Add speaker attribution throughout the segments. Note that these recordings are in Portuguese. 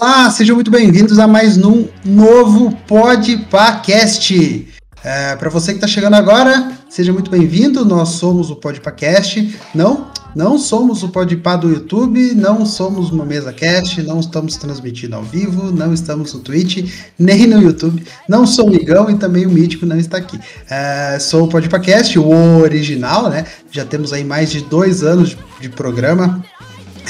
Speaker 1: Olá, sejam muito bem-vindos a mais um novo Podpacast. É, Para você que está chegando agora, seja muito bem-vindo. Nós somos o Podpacast. Não, não somos o Podpah do YouTube, não somos uma mesa cast, não estamos transmitindo ao vivo, não estamos no Twitch, nem no YouTube. Não sou o Migão e também o Mítico não está aqui. É, sou o Podpacast, o original, né? Já temos aí mais de dois anos de, de programa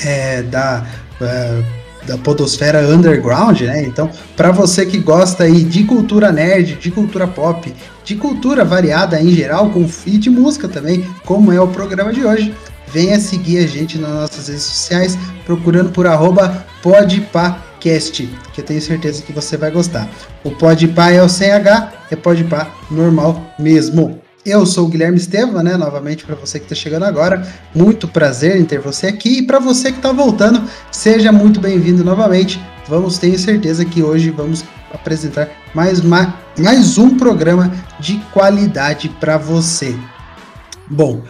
Speaker 1: é, da. é, da podosfera underground, né? Então, para você que gosta aí de cultura nerd, de cultura pop, de cultura variada em geral, com e de música também, como é o programa de hoje, venha seguir a gente nas nossas redes sociais, procurando por arroba podpacast, que eu tenho certeza que você vai gostar. O podpah é o sem H, é podpah normal mesmo. Eu sou o Guilherme Estevam, né? Novamente para você que está chegando agora, muito prazer em ter você aqui e para você que está voltando, seja muito bem-vindo novamente. Vamos, tenho certeza que hoje vamos apresentar mais, ma- mais um programa de qualidade para você. Bom,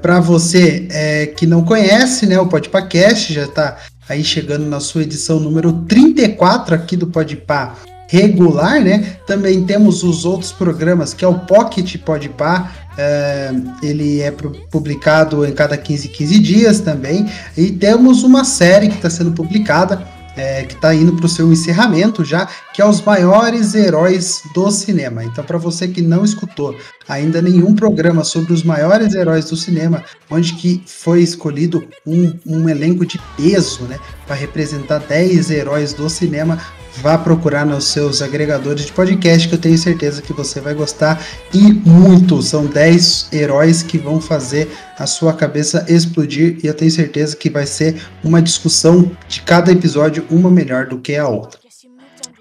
Speaker 1: para você é, que não conhece, né, o Podpacast já está aí chegando na sua edição número 34 aqui do Podpah regular, né? Também temos os outros programas, que é o Pocket Podpah, é, ele é publicado em cada 15, 15 dias também, e temos uma série que está sendo publicada, é, que está indo para o seu encerramento já, que é os maiores heróis do cinema. Então, para você que não escutou ainda nenhum programa sobre os maiores heróis do cinema, onde que foi escolhido um, um elenco de peso, né, para representar 10 heróis do cinema, vá procurar nos seus agregadores de podcast que eu tenho certeza que você vai gostar e muito. São 10 heróis que vão fazer a sua cabeça explodir e eu tenho certeza que vai ser uma discussão de cada episódio uma melhor do que a outra.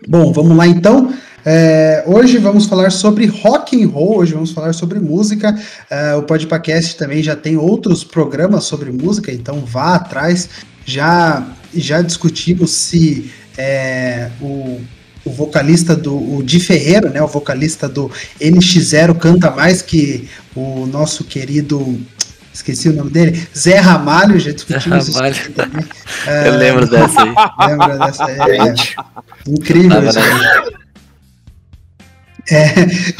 Speaker 1: Bom, vamos lá então. É, hoje vamos falar sobre rock and roll, hoje vamos falar sobre música. É, o Podpacast também já tem outros programas sobre música, então vá atrás. Já, já discutimos se é, o, o vocalista do o Di Ferreira, né, o vocalista do NX0 canta mais que o nosso querido esqueci o nome dele, Zé Ramalho, já discutimos isso
Speaker 2: Ramalho.
Speaker 1: também.
Speaker 2: Eu lembro dessa aí.
Speaker 1: Lembra dessa? É, incrível
Speaker 2: Tava
Speaker 1: isso. aí. É,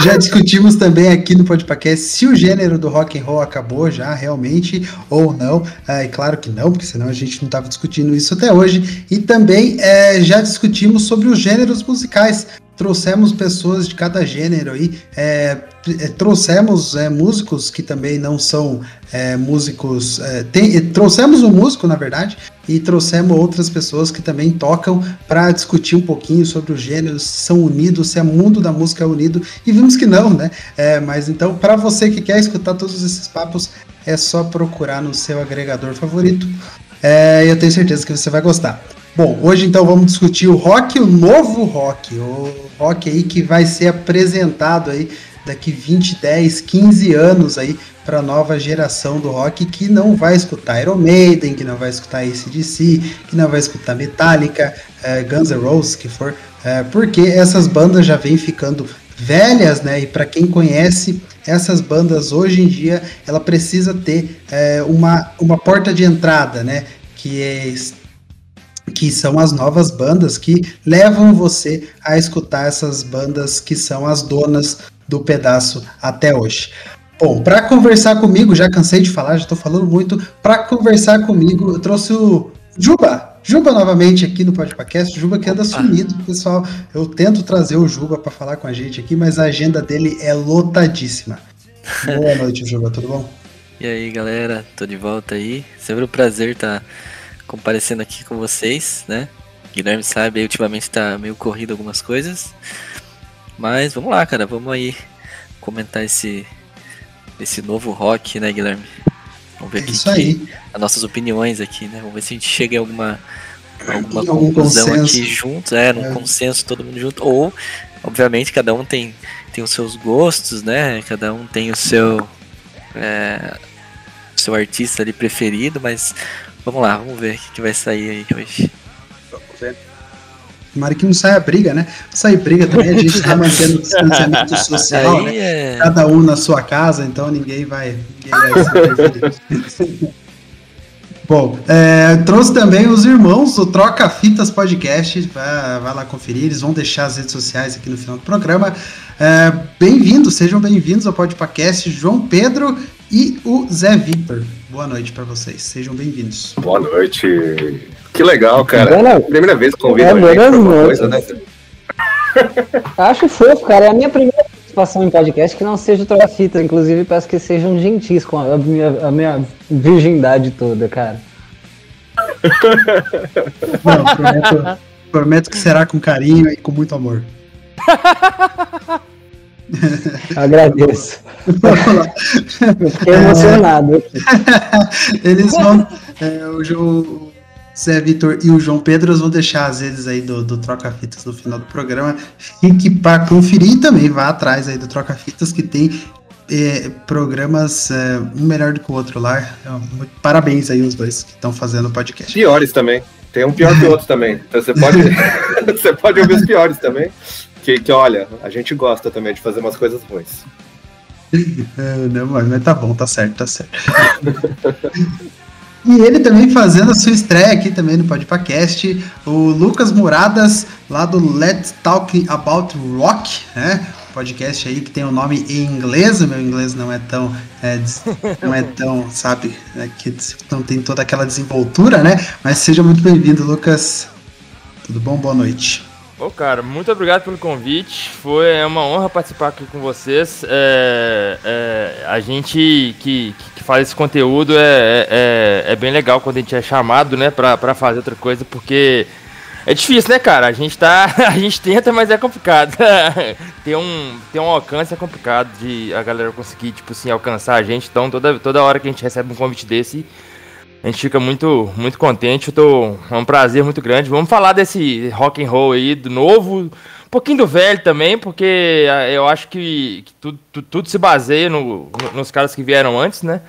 Speaker 1: já discutimos também aqui no podcast se o gênero do rock and roll acabou já realmente ou não. É claro que não, porque senão a gente não estava discutindo isso até hoje. E também é, já discutimos sobre os gêneros musicais. Trouxemos pessoas de cada gênero aí, é, é, trouxemos é, músicos que também não são é, músicos. é, tem- trouxemos um músico, na verdade, e trouxemos outras pessoas que também tocam para discutir um pouquinho sobre os gêneros, se são unidos, se é mundo da música unido, e vimos que não, né? É, mas então, para você que quer escutar todos esses papos, é só procurar no seu agregador favorito. É, eu tenho certeza que você vai gostar. Bom, hoje então vamos discutir o rock, o novo rock, o rock aí que vai ser apresentado aí daqui 20, 10, 15 anos aí para a nova geração do rock que não vai escutar Iron Maiden, que não vai escutar ACDC, que não vai escutar Metallica, eh, Guns N' Roses, que for, eh, porque essas bandas já vêm ficando velhas, né? E para quem conhece essas bandas hoje em dia, ela precisa ter eh, uma, uma porta de entrada, né? Que é que são as novas bandas que levam você a escutar essas bandas que são as donas do pedaço até hoje. Bom, para conversar comigo, já cansei de falar, já estou falando muito. Para conversar comigo, eu trouxe o Juba. Juba novamente aqui no Podcast. Juba que anda sumido, pessoal. Eu tento trazer o Juba para falar com a gente aqui, mas a agenda dele é lotadíssima. Boa noite, Juba, tudo bom?
Speaker 2: E aí, galera, tô de volta aí. Sempre um prazer estar comparecendo aqui com vocês, né? Guilherme sabe, ultimamente tá meio corrido algumas coisas. Mas vamos lá, cara, vamos aí comentar esse esse novo rock, né, Guilherme? Vamos ver
Speaker 1: É
Speaker 2: aqui
Speaker 1: isso
Speaker 2: que-
Speaker 1: aí.
Speaker 2: as nossas opiniões aqui, né? Vamos ver se a gente chega em alguma, alguma conclusão
Speaker 1: consenso.
Speaker 2: aqui juntos, é, num
Speaker 1: É.
Speaker 2: consenso todo mundo junto. Ou, obviamente, cada um tem, tem os seus gostos, né? Cada um tem o seu é, o seu artista ali preferido, mas vamos lá, vamos ver o que, que vai sair aí hoje.
Speaker 1: Tomara que não saia briga, né? Sair briga também, a gente tá mantendo o distanciamento social, né?
Speaker 2: É.
Speaker 1: Cada um na sua casa, então ninguém vai, ninguém vai. Bom, é, trouxe também os irmãos do Troca Fitas Podcast. Vai, vai lá conferir, eles vão deixar as redes sociais aqui no final do programa. É, bem-vindos, sejam bem-vindos ao Podcast João Pedro e o Zé Victor. Boa noite para vocês, sejam bem-vindos.
Speaker 3: Boa noite. Que legal, cara.
Speaker 4: Boa
Speaker 3: Primeira vez que convido
Speaker 4: É,
Speaker 3: a gente pra
Speaker 4: noites.
Speaker 3: coisa, né?
Speaker 4: Acho fofo, cara. É a minha primeira participação em podcast que não seja troca-fita. Inclusive, peço que sejam gentis com a minha, a minha virgindade toda, cara.
Speaker 1: Não, prometo, prometo que será com carinho e com muito amor.
Speaker 4: Agradeço. Fiquei emocionado.
Speaker 1: Eles vão. é, o, João, Zé Vitor e o João Pedro vão deixar as redes aí do, do Troca Fitas no final do programa. Fique para conferir também vá atrás aí do Troca Fitas que tem é, programas é, um melhor do que o outro lá. Muito- parabéns aí os dois que estão fazendo o podcast.
Speaker 3: Piores também. Tem um pior que o outro também. Então você pode, você pode ouvir os piores também. Que, que olha, a gente gosta também de fazer umas coisas ruins.
Speaker 1: É, não, mas, mas tá bom, tá certo, tá certo. E ele também fazendo a sua estreia aqui também no Podpacast, o Lucas Muradas, lá do Let's Talk About Rock, né? Podcast aí que tem o nome em inglês, o meu inglês não é tão, é, não é tão, sabe, é, que não tem toda aquela desenvoltura, né? Mas seja muito bem-vindo, Lucas. Tudo bom? Boa noite.
Speaker 5: Ô, cara, muito obrigado pelo convite. Foi é uma honra participar aqui com vocês. É, é, a gente que, que faz esse conteúdo é, é, é bem legal quando a gente é chamado, né, pra, pra fazer outra coisa, porque é difícil, né, cara? A gente tá. A gente tenta, mas é complicado. ter, um, ter um alcance é complicado de a galera conseguir, tipo assim, alcançar a gente. Então, toda, toda hora que a gente recebe um convite desse, a gente fica muito, muito contente. Eu tô, é um prazer muito grande. Vamos falar desse rock and roll aí, do novo, um pouquinho do velho também, porque ah, eu acho que, que tudo, tudo, tudo se baseia no- no- nos caras que vieram antes, né?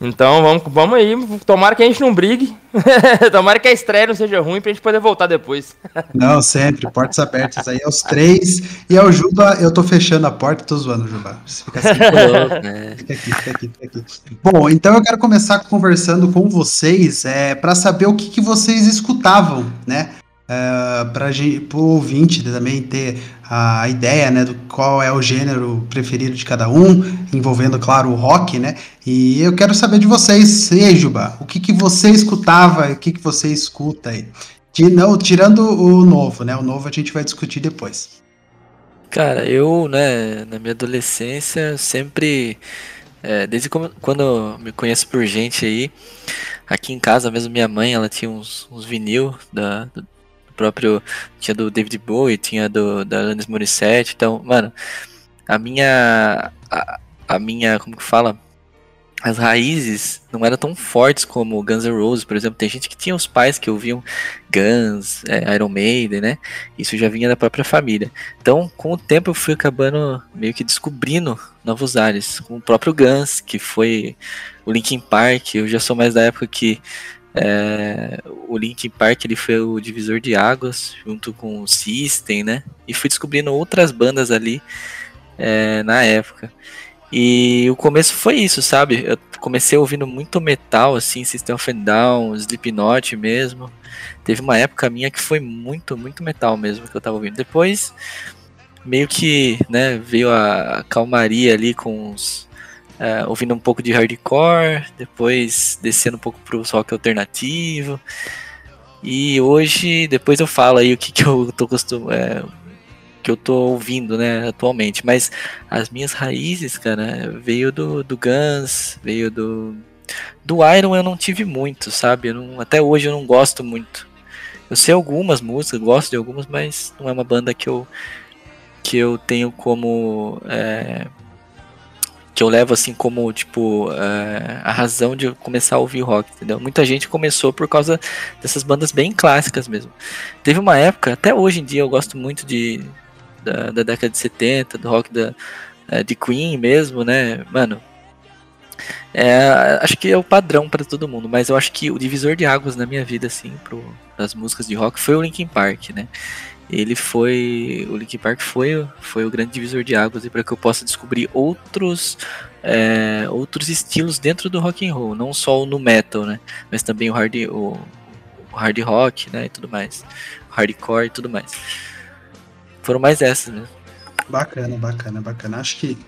Speaker 5: Então vamos, vamos aí. Tomara que a gente não brigue. Tomara que a estreia não seja ruim pra gente poder voltar depois.
Speaker 1: Não, sempre, portas abertas aí aos três. E ao Juba, eu tô fechando a porta, tô zoando, Juba. Fica assim.
Speaker 2: É,
Speaker 1: Fica aqui, fica aqui, fica aqui. Bom, então eu quero começar conversando com vocês é, para saber o que, que vocês escutavam, né? É, para o ouvinte também ter a ideia, né, do qual é o gênero preferido de cada um, envolvendo, claro, o rock, né? E eu quero saber de vocês, e aí, Juba, o que, que você escutava, o que, que você escuta aí? De, não, tirando o novo, né? O novo a gente vai discutir depois.
Speaker 2: Cara, eu, né, na minha adolescência, sempre, é, desde quando eu me conheço por gente aí, aqui em casa mesmo, minha mãe, ela tinha uns, uns vinil da, próprio, tinha do David Bowie, tinha do, da Alanis Morissette, então, mano, a minha, a, a minha, como que fala? As raízes não eram tão fortes como Guns N' Roses, por exemplo. Tem gente que tinha os pais que ouviam Guns, é, Iron Maiden, né? Isso já vinha da própria família. Então, com o tempo, eu fui acabando meio que descobrindo novos ares. Com o próprio Guns, que foi o Linkin Park. Eu já sou mais da época que é, o Linkin Park ele foi o divisor de águas, junto com o System, né? E fui descobrindo outras bandas ali é, na época. E o começo foi isso, sabe? Eu comecei ouvindo muito metal, assim, System of a Down, Slipknot mesmo. Teve uma época minha que foi muito, muito metal mesmo que eu tava ouvindo. Depois, meio que, né, veio a calmaria ali com os. É, ouvindo um pouco de hardcore, depois descendo um pouco pro rock alternativo. E hoje, depois eu falo aí o que, que eu tô costum, é, que eu tô ouvindo, né, atualmente. Mas as minhas raízes, cara, veio do, do Guns, veio do. Do Iron eu não tive muito, sabe? Não- até hoje eu não gosto muito. Eu sei algumas músicas, gosto de algumas, mas não é uma banda que eu que eu tenho como é, que eu levo assim como tipo é, a razão de começar a ouvir rock, entendeu? Muita gente começou por causa dessas bandas bem clássicas mesmo. Teve uma época, até hoje em dia eu gosto muito de da, da década de 70, do rock da é, de Queen mesmo, né? Mano, é, acho que é o padrão para todo mundo, mas eu acho que o divisor de águas na minha vida, assim, pro, das músicas de rock foi o Linkin Park, né? Ele foi. O Linkin Park foi, foi o grande divisor de águas para que eu possa descobrir outros. é, outros estilos dentro do rock and roll, não só o no metal, né? Mas também o hard, o, o hard rock, né? E tudo mais. Hardcore e tudo mais. Foram mais essas, né?
Speaker 1: Bacana, bacana, bacana. Acho que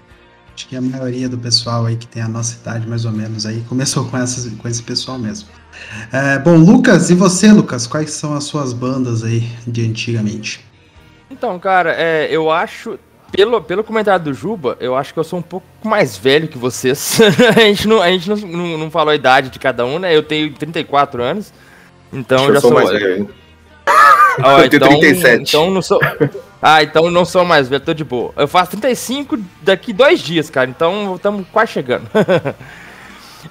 Speaker 1: acho que a maioria do pessoal aí que tem a nossa idade, mais ou menos, aí começou com, essas, com esse pessoal mesmo. É, bom, Lucas, e você, Lucas? Quais são as suas bandas aí de antigamente?
Speaker 5: Então, cara, é, eu acho. Pelo, pelo comentário do Juba, eu acho que eu sou um pouco mais velho que vocês. a gente, não, a gente não, não, não falou a idade de cada um, né? Eu tenho 34 anos. Então eu já
Speaker 3: sou
Speaker 5: sou.
Speaker 3: mais velho.
Speaker 5: Ó,
Speaker 3: Eu tenho 37.
Speaker 5: Então não sou. Ah, então não sou mais velho, tô de boa. Eu faço 35 daqui dois dias, cara. Então estamos quase chegando.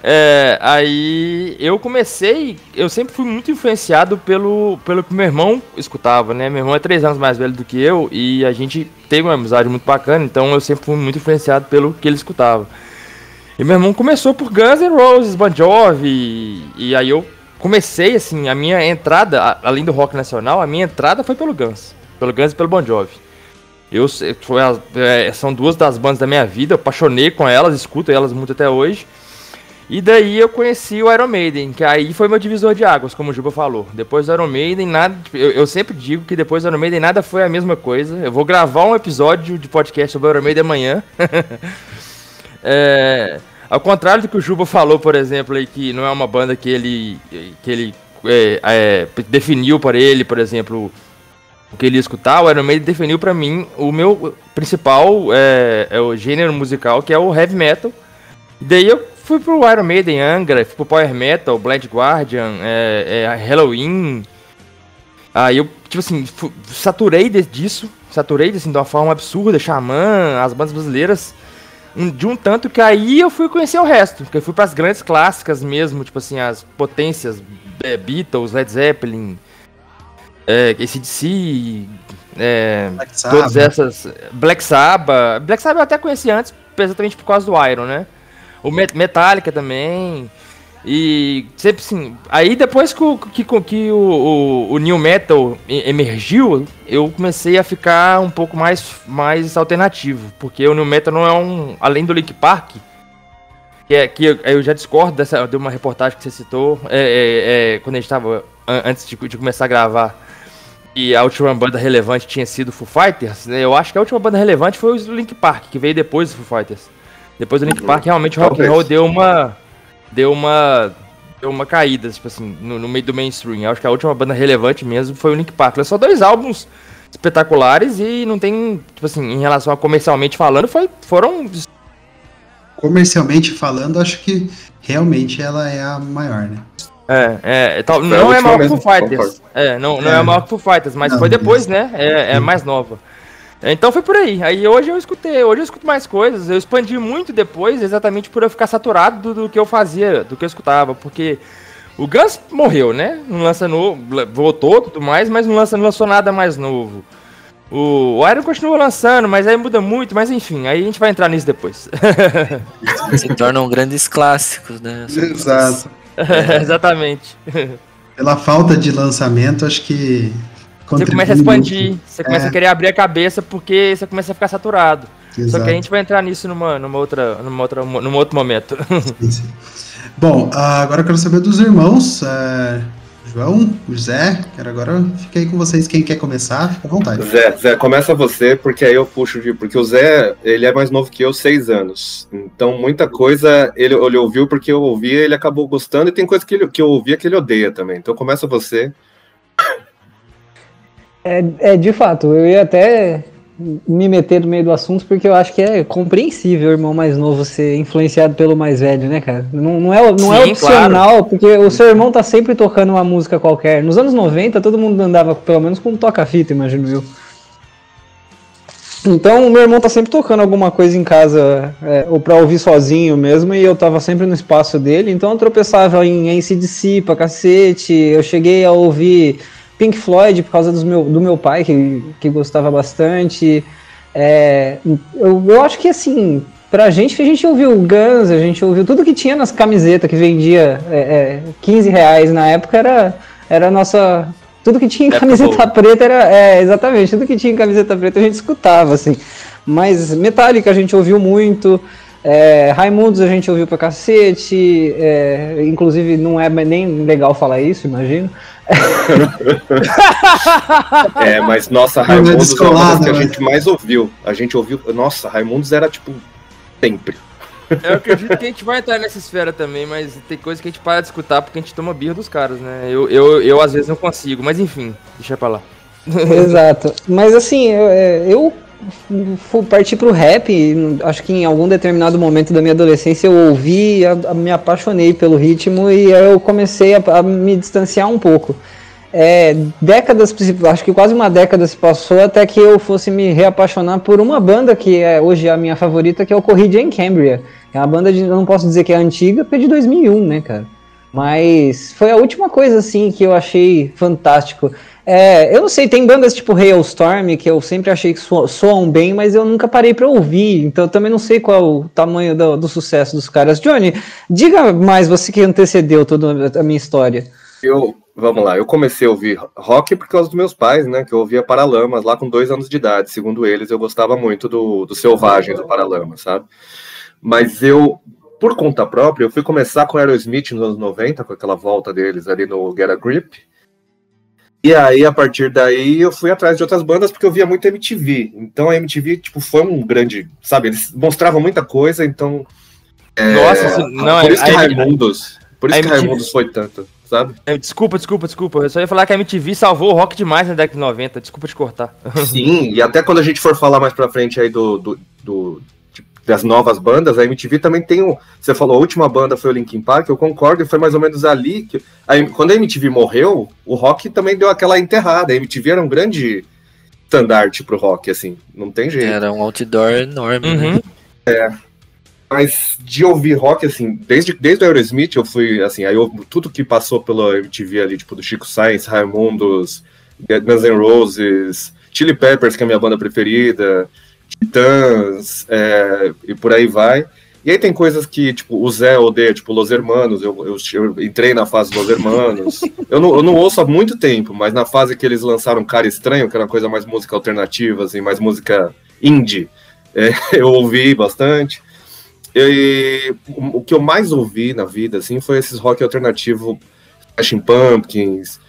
Speaker 5: É, aí eu comecei, eu sempre fui muito influenciado pelo, pelo que meu irmão escutava, né? Meu irmão é três anos mais velho do que eu e a gente teve uma amizade muito bacana, então eu sempre fui muito influenciado pelo que ele escutava. E meu irmão começou por Guns N' Roses, Bon Jovi, e, e aí eu comecei, assim, a minha entrada, a- além do rock nacional, a minha entrada foi pelo Guns. Pelo Guns e pelo Bon Jovi. Eu, foi as- é, são duas das bandas da minha vida, eu apaixonei com elas, escuto elas muito até hoje. E daí eu conheci o Iron Maiden, que aí foi meu divisor de águas, como o Juba falou. Depois do Iron Maiden, nada. Eu, eu sempre digo que depois do Iron Maiden nada foi a mesma coisa. Eu vou gravar um episódio de podcast sobre o Iron Maiden amanhã. É, ao contrário do que o Juba falou, por exemplo, aí, que não é uma banda que ele, que ele é, é, definiu para ele, por exemplo, o que ele escutar, o Iron Maiden definiu para mim o meu principal é, é o gênero musical, que é o heavy metal. E daí eu fui pro Iron Maiden, Angra, fui pro Power Metal, Blind Guardian, é, é, Halloween. Aí eu, tipo assim, fu- saturei de- disso, saturei assim, de uma forma absurda, Xamã, as bandas brasileiras, um- de um tanto que aí eu fui conhecer o resto, que eu fui pras grandes clássicas mesmo, tipo assim, as potências, é, Beatles, Led Zeppelin, é, ACDC, é,
Speaker 1: Black
Speaker 5: todas essas. Black Sabbath. Black Sabbath eu até conheci antes, exatamente por causa do Iron, né? O Met- Metallica também. E sempre assim. Aí depois que, o- que, que o, o, o New Metal emergiu, eu comecei a ficar um pouco mais, mais alternativo. Porque o New Metal não é um. Além do Link Park. Que, é, que eu, eu já discordo dessa, de uma reportagem que você citou. é, é, é, quando a gente tava. an- Antes de, de começar a gravar e a última banda relevante tinha sido Foo Fighters, né, eu acho que a última banda relevante foi o Link Park, que veio depois do Foo Fighters. Depois do Link Park, realmente o rock and roll deu uma. Deu uma. Deu uma caída, tipo assim, no, no meio do mainstream. Eu acho que a última banda relevante mesmo foi o Link Park. Lançou dois álbuns espetaculares e não tem, tipo assim, em relação a comercialmente falando, foi, foram.
Speaker 1: Comercialmente falando, acho que realmente ela é a maior, né?
Speaker 5: É, é, tal,
Speaker 3: Foi a
Speaker 5: não é maior que Foo Fighters. É, não, não
Speaker 1: É.
Speaker 5: é maior que Foo Fighters, mas
Speaker 1: Não,
Speaker 5: foi depois, né? É, é mais nova. Então foi por aí. Aí hoje eu escutei, hoje eu escuto mais coisas. Eu expandi muito depois, exatamente por eu ficar saturado do, do que eu fazia, do que eu escutava. Porque o Guns morreu, né? Não lança novo, voltou e tudo mais, mas não, lança, não lançou nada mais novo. O, o Iron continua lançando, mas aí muda muito, mas enfim, aí a gente vai entrar nisso depois.
Speaker 2: Se tornam grandes clássicos, né?
Speaker 1: Exato.
Speaker 5: Exatamente.
Speaker 1: Pela falta de lançamento, acho que.
Speaker 5: Você começa a expandir, você começa
Speaker 1: É.
Speaker 5: a querer abrir a cabeça porque você começa a ficar saturado. Só
Speaker 1: Exato.
Speaker 5: que a gente vai entrar nisso numa, numa outra, numa outra, num outro momento.
Speaker 1: Sim, sim. Bom, agora eu quero saber dos irmãos. é, João, José, quero agora fica aí com vocês. Quem quer começar, fica à vontade.
Speaker 3: Zé, Zé, começa você, porque aí eu puxo de. Porque o Zé, ele é mais novo que eu, seis anos. Então, muita coisa ele, ele ouviu porque eu ouvia, ele acabou gostando, e tem coisa que, ele, que eu ouvia que ele odeia também. Então, começa você.
Speaker 4: É, é, de fato, eu ia até me meter no meio do assunto, porque eu acho que é compreensível o irmão mais novo ser influenciado pelo mais velho, né, cara? Não, não é, não é
Speaker 5: Sim,
Speaker 4: opcional, porque o seu irmão tá sempre tocando uma música qualquer. Nos anos 90, todo mundo andava pelo menos com um toca-fita, imagino eu. Então, o meu irmão tá sempre tocando alguma coisa em casa, é, ou pra ouvir sozinho mesmo, e eu tava sempre no espaço dele, então eu tropeçava em ACDC pra cacete, eu cheguei a ouvir Pink Floyd por causa meu, do meu pai, que, que gostava bastante. É, eu, eu acho que assim, pra gente que a gente ouviu Guns, a gente ouviu tudo que tinha nas camisetas que vendia é, é, 15 reais na época era, era a nossa. Tudo que tinha em camiseta preta era. É, exatamente, tudo que tinha em camiseta preta a gente escutava, assim. Mas Metallica a gente ouviu muito. É, Raimundos a gente ouviu pra cacete, é, inclusive não é nem legal falar isso, imagino.
Speaker 3: É, mas nossa,
Speaker 1: é
Speaker 3: Raimundos é uma das que a
Speaker 1: né?
Speaker 3: gente mais ouviu. A gente ouviu. Nossa, Raimundos era tipo. Sempre.
Speaker 5: Eu acredito que a gente vai entrar nessa esfera também, mas tem coisa que a gente para de escutar porque a gente toma birra dos caras, né? Eu, eu, eu às vezes não consigo, mas enfim, deixa pra lá.
Speaker 4: Exato. Mas assim, eu, é, eu fu- parti pro rap, acho que em algum determinado momento da minha adolescência eu ouvi, a- me apaixonei pelo ritmo e eu comecei a, a me distanciar um pouco. É, décadas, acho que quase uma década se passou até que eu fosse me reapaixonar por uma banda que é hoje a minha favorita, que é o Corrida em Cambria. É uma banda de, eu não posso dizer que é antiga, porque é de 2001, né, cara? Mas foi a última coisa, assim, que eu achei fantástico. É, eu não sei, tem bandas tipo Hailstorm que eu sempre achei que so- soam bem, mas eu nunca parei pra ouvir, então eu também não sei qual é o tamanho do, do sucesso dos caras. Johnny, diga mais, você que antecedeu toda a minha história.
Speaker 3: Eu, vamos lá, eu comecei a ouvir rock por causa dos meus pais, né? Que eu ouvia Paralamas lá com dois anos de idade. Segundo eles, eu gostava muito do, do Selvagem do Paralamas, sabe? Mas eu, por conta própria, eu fui começar com Aerosmith nos anos 90, com aquela volta deles ali no Get a Grip. E aí, a partir daí, eu fui atrás de outras bandas porque eu via muito MTV. Então a MTV, tipo, foi um grande. Sabe, eles mostravam muita coisa, então. é,
Speaker 5: Nossa, não,
Speaker 3: por isso que
Speaker 5: a-
Speaker 3: Raimundos. Por isso que
Speaker 5: MTV
Speaker 3: Raimundos foi tanto, sabe?
Speaker 5: É, Desculpa, desculpa, desculpa. Eu só ia falar que a MTV salvou o rock demais na década de 90. Desculpa te cortar.
Speaker 3: Sim, e até quando a gente for falar mais pra frente aí do, do, do- das novas bandas, a MTV também tem um. Você falou, a última banda foi o Linkin Park, eu concordo, e foi mais ou menos ali que. a- quando a MTV morreu, o rock também deu aquela enterrada. A MTV era um grande estandarte pro rock, assim, não tem jeito.
Speaker 2: Era um outdoor enorme, né?
Speaker 5: Uhum.
Speaker 3: Mas de ouvir rock, assim, desde, desde o Aerosmith eu fui, assim, aí eu, tudo que passou pela MTV ali, tipo, do Chico Sainz, Raimundos, Guns N' Roses, Chili Peppers, que é a minha banda preferida, Titãs, é, e por aí vai. E aí tem coisas que, tipo, o Zé odeia, tipo, Los Hermanos, eu, eu, eu entrei na fase Los Hermanos. eu, não, eu não ouço há muito tempo, mas na fase que eles lançaram Cara Estranho, que era uma coisa mais música alternativa, assim, mais música indie, é, eu ouvi bastante. E o que eu mais ouvi na vida, assim, foi esses rock alternativo, Smashing Pumpkins,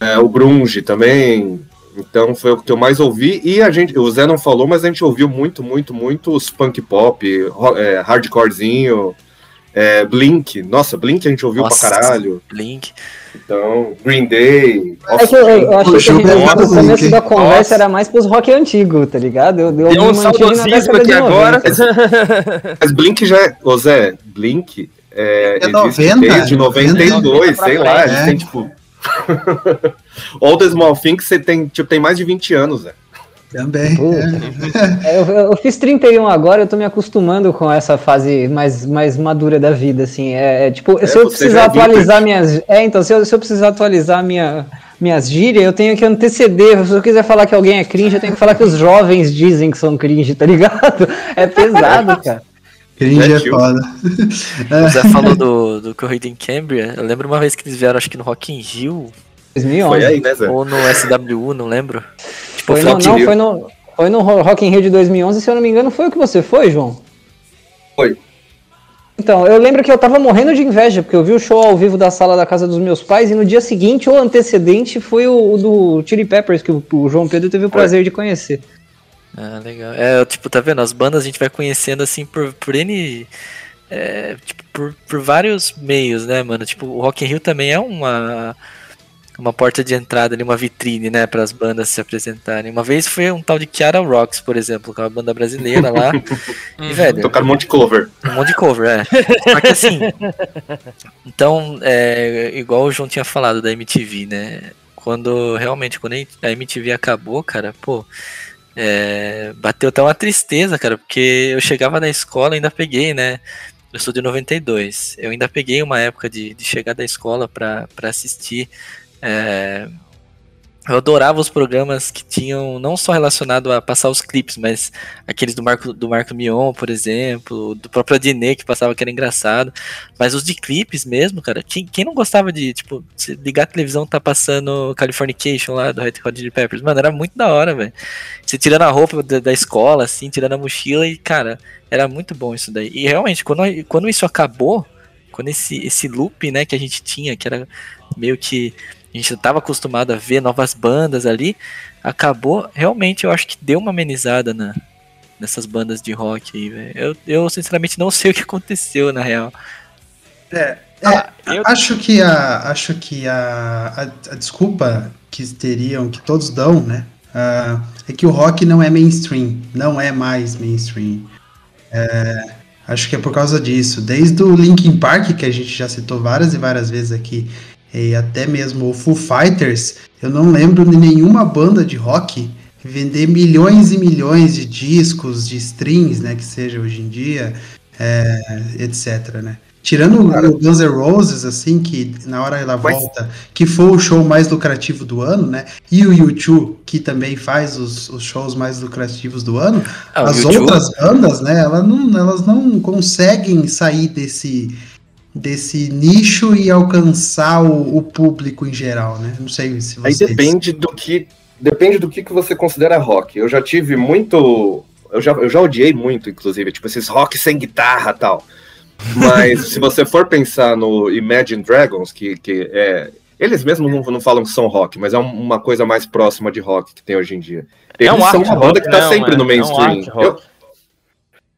Speaker 3: é, o grunge também. Então foi o que eu mais ouvi. E a gente, o Zé não falou, mas a gente ouviu muito, muito, muito os punk pop, é, hardcorezinho, é, Blink. Nossa, Blink a gente ouviu
Speaker 2: Nossa.
Speaker 3: pra caralho.
Speaker 2: Blink.
Speaker 3: Então, Green Day.
Speaker 4: É que eu, eu achei
Speaker 1: O
Speaker 4: que gente,
Speaker 1: do
Speaker 4: começo da conversa
Speaker 5: Nossa.
Speaker 4: era mais pros rock antigo, tá ligado? Eu, eu
Speaker 5: Deu um saudosismo aqui agora.
Speaker 4: 90.
Speaker 3: Mas Blink já é. Ô Zé, Blink é,
Speaker 1: É
Speaker 3: existe
Speaker 1: 90,
Speaker 3: desde 92,
Speaker 5: 90
Speaker 3: sei lá. Eles
Speaker 1: é.
Speaker 3: têm tipo. All the Small Things você tem, tipo, tem mais de 20 anos, Zé.
Speaker 1: Também. é.
Speaker 4: É, Eu, eu fiz 31 agora, eu tô me acostumando com essa fase mais, mais madura da vida, assim. É, é, tipo, se eu precisar
Speaker 3: é
Speaker 4: atualizar minhas. É, então, se eu, se eu precisar atualizar minha, minhas gírias, eu tenho que anteceder. Se eu quiser falar que alguém é cringe, eu tenho que falar que os jovens dizem que são cringe, tá ligado? É pesado, cara.
Speaker 1: Cringe é foda.
Speaker 2: O Zé falou do, do Corrida em Cambria. Eu lembro uma vez que eles vieram, acho que no Rock in Rio,
Speaker 4: 2011.
Speaker 3: Foi aí, né, Zé?
Speaker 2: ou no SWU, não lembro. Tipo,
Speaker 4: Foi no, não, foi no. Foi no Ro- Rock in Rio de 2011, se eu não me engano, foi o que você foi, João?
Speaker 3: Foi.
Speaker 4: Então, eu lembro que eu tava morrendo de inveja, porque eu vi o show ao vivo da sala da casa dos meus pais e no dia seguinte, ou antecedente, foi o, o do Chili Peppers, que o, o João Pedro teve o prazer de conhecer.
Speaker 2: Ah, legal. É, tipo, tá vendo? As bandas a gente vai conhecendo assim por, por N. é, tipo, por, por vários meios, né, mano? Tipo, o Rock in Rio também é uma. Uma porta de entrada ali, uma vitrine, né, para as bandas se apresentarem. Uma vez foi um tal de Kiara Rocks, por exemplo, que é uma banda brasileira lá. e, velho,
Speaker 3: Tocaram um monte de cover.
Speaker 2: um monte de cover, é. Só que assim. Então, é, igual o João tinha falado da MTV, né? Quando realmente, quando a MTV acabou, cara, pô. É, bateu até uma tristeza, cara, porque eu chegava na escola ainda peguei, né? Eu sou de 92. Eu ainda peguei uma época de, de chegar da escola pra assistir. é, eu adorava os programas que tinham não só relacionado a passar os clipes, mas aqueles do Marco, do Marco Mion, por exemplo, do próprio Adnet que passava que era engraçado, mas os de clipes mesmo, cara, quem, quem não gostava de, tipo, ligar a televisão tá passando Californication lá do Red Hot Chili Peppers, mano, era muito da hora, velho. Você tirando a roupa da, da escola, assim, tirando a mochila e, cara, era muito bom isso daí. E realmente, quando, quando isso acabou, quando esse, esse loop, né, que a gente tinha, que era meio que a gente estava acostumado a ver novas bandas ali, acabou, realmente eu acho que deu uma amenizada na, nessas bandas de rock aí, velho. Eu, eu sinceramente não sei o que aconteceu, na real.
Speaker 1: É,
Speaker 5: Ah, eu-
Speaker 1: acho que a acho que a, a, a desculpa que teriam que todos dão, né, ah, é que o rock não é mainstream, não é mais mainstream. É, acho que é por causa disso. Desde o Linkin Park que a gente já citou várias e várias vezes aqui, e até mesmo o Foo Fighters, eu não lembro de nenhuma banda de rock vender milhões e milhões de discos, de strings, né, que seja hoje em dia, é, etc, né. Tirando o Guns N' Roses, assim, que na hora ela volta, que foi o show mais lucrativo do ano, né? E o U2, que também faz os, os shows mais lucrativos do ano.
Speaker 2: Ah,
Speaker 1: As
Speaker 2: U2
Speaker 1: outras bandas, né? Elas não, elas não conseguem sair desse, desse nicho e alcançar o, o público em geral, né? Não sei se
Speaker 3: Aí
Speaker 1: vocês...
Speaker 3: depende do que depende do que, que você considera rock. Eu já tive muito, eu já, eu já odiei muito, inclusive, tipo esses rock sem guitarra tal. Mas se você for pensar no Imagine Dragons, que, que é eles mesmos não, não falam que são rock, mas é um- uma coisa mais próxima de rock que tem hoje em dia.
Speaker 5: É
Speaker 3: Eles
Speaker 5: um
Speaker 3: são uma banda
Speaker 5: rock,
Speaker 3: que tá
Speaker 5: né?
Speaker 3: sempre
Speaker 5: É-
Speaker 3: no
Speaker 5: é um
Speaker 3: mainstream.
Speaker 5: rock.
Speaker 3: eu,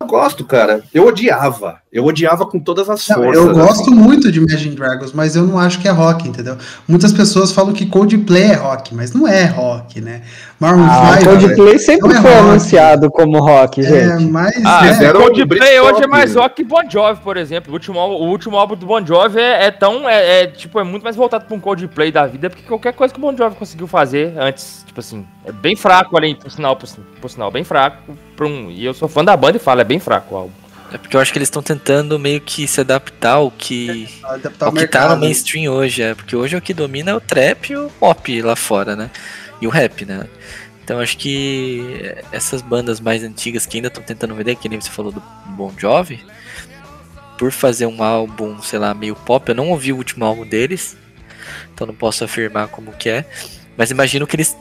Speaker 3: eu gosto, cara. Eu odiava. Eu odiava com todas as
Speaker 1: Não,
Speaker 3: forças.
Speaker 1: eu
Speaker 3: assim.
Speaker 1: gosto muito de Imagine Dragons, mas eu não acho que é rock, entendeu? Muitas pessoas falam que Coldplay é rock, mas não é rock, né? Maroon
Speaker 4: Ah, o
Speaker 1: 5,
Speaker 4: Coldplay sempre
Speaker 1: não é
Speaker 4: foi
Speaker 1: rock.
Speaker 4: anunciado como rock,
Speaker 1: é,
Speaker 4: gente.
Speaker 1: mas
Speaker 5: Ah,
Speaker 3: um
Speaker 5: Coldplay hoje é mais rock que Bon Jovi, por exemplo. O último, álbum- o último álbum do Bon Jovi é, é tão. É, é, tipo, é muito mais voltado pra um Coldplay da vida, porque qualquer coisa que o Bon Jovi conseguiu fazer antes, tipo assim, é bem fraco ali, por sinal, por, por sinal, bem fraco. Pra um, e eu sou fã da banda e falo, é bem fraco o álbum.
Speaker 2: É porque eu acho que eles estão tentando meio que se adaptar ao que,
Speaker 1: adaptar
Speaker 2: ao
Speaker 1: o
Speaker 2: que tá no
Speaker 1: mercado.
Speaker 2: mainstream hoje, é. Porque hoje o que domina é o trap e o pop lá fora, né? E o rap, né? Então acho que essas bandas mais antigas que ainda estão tentando vender, que nem você falou do Bon Jovi, por fazer um álbum, sei lá, meio pop, eu não ouvi o último álbum deles, então não posso afirmar como que é, mas imagino que eles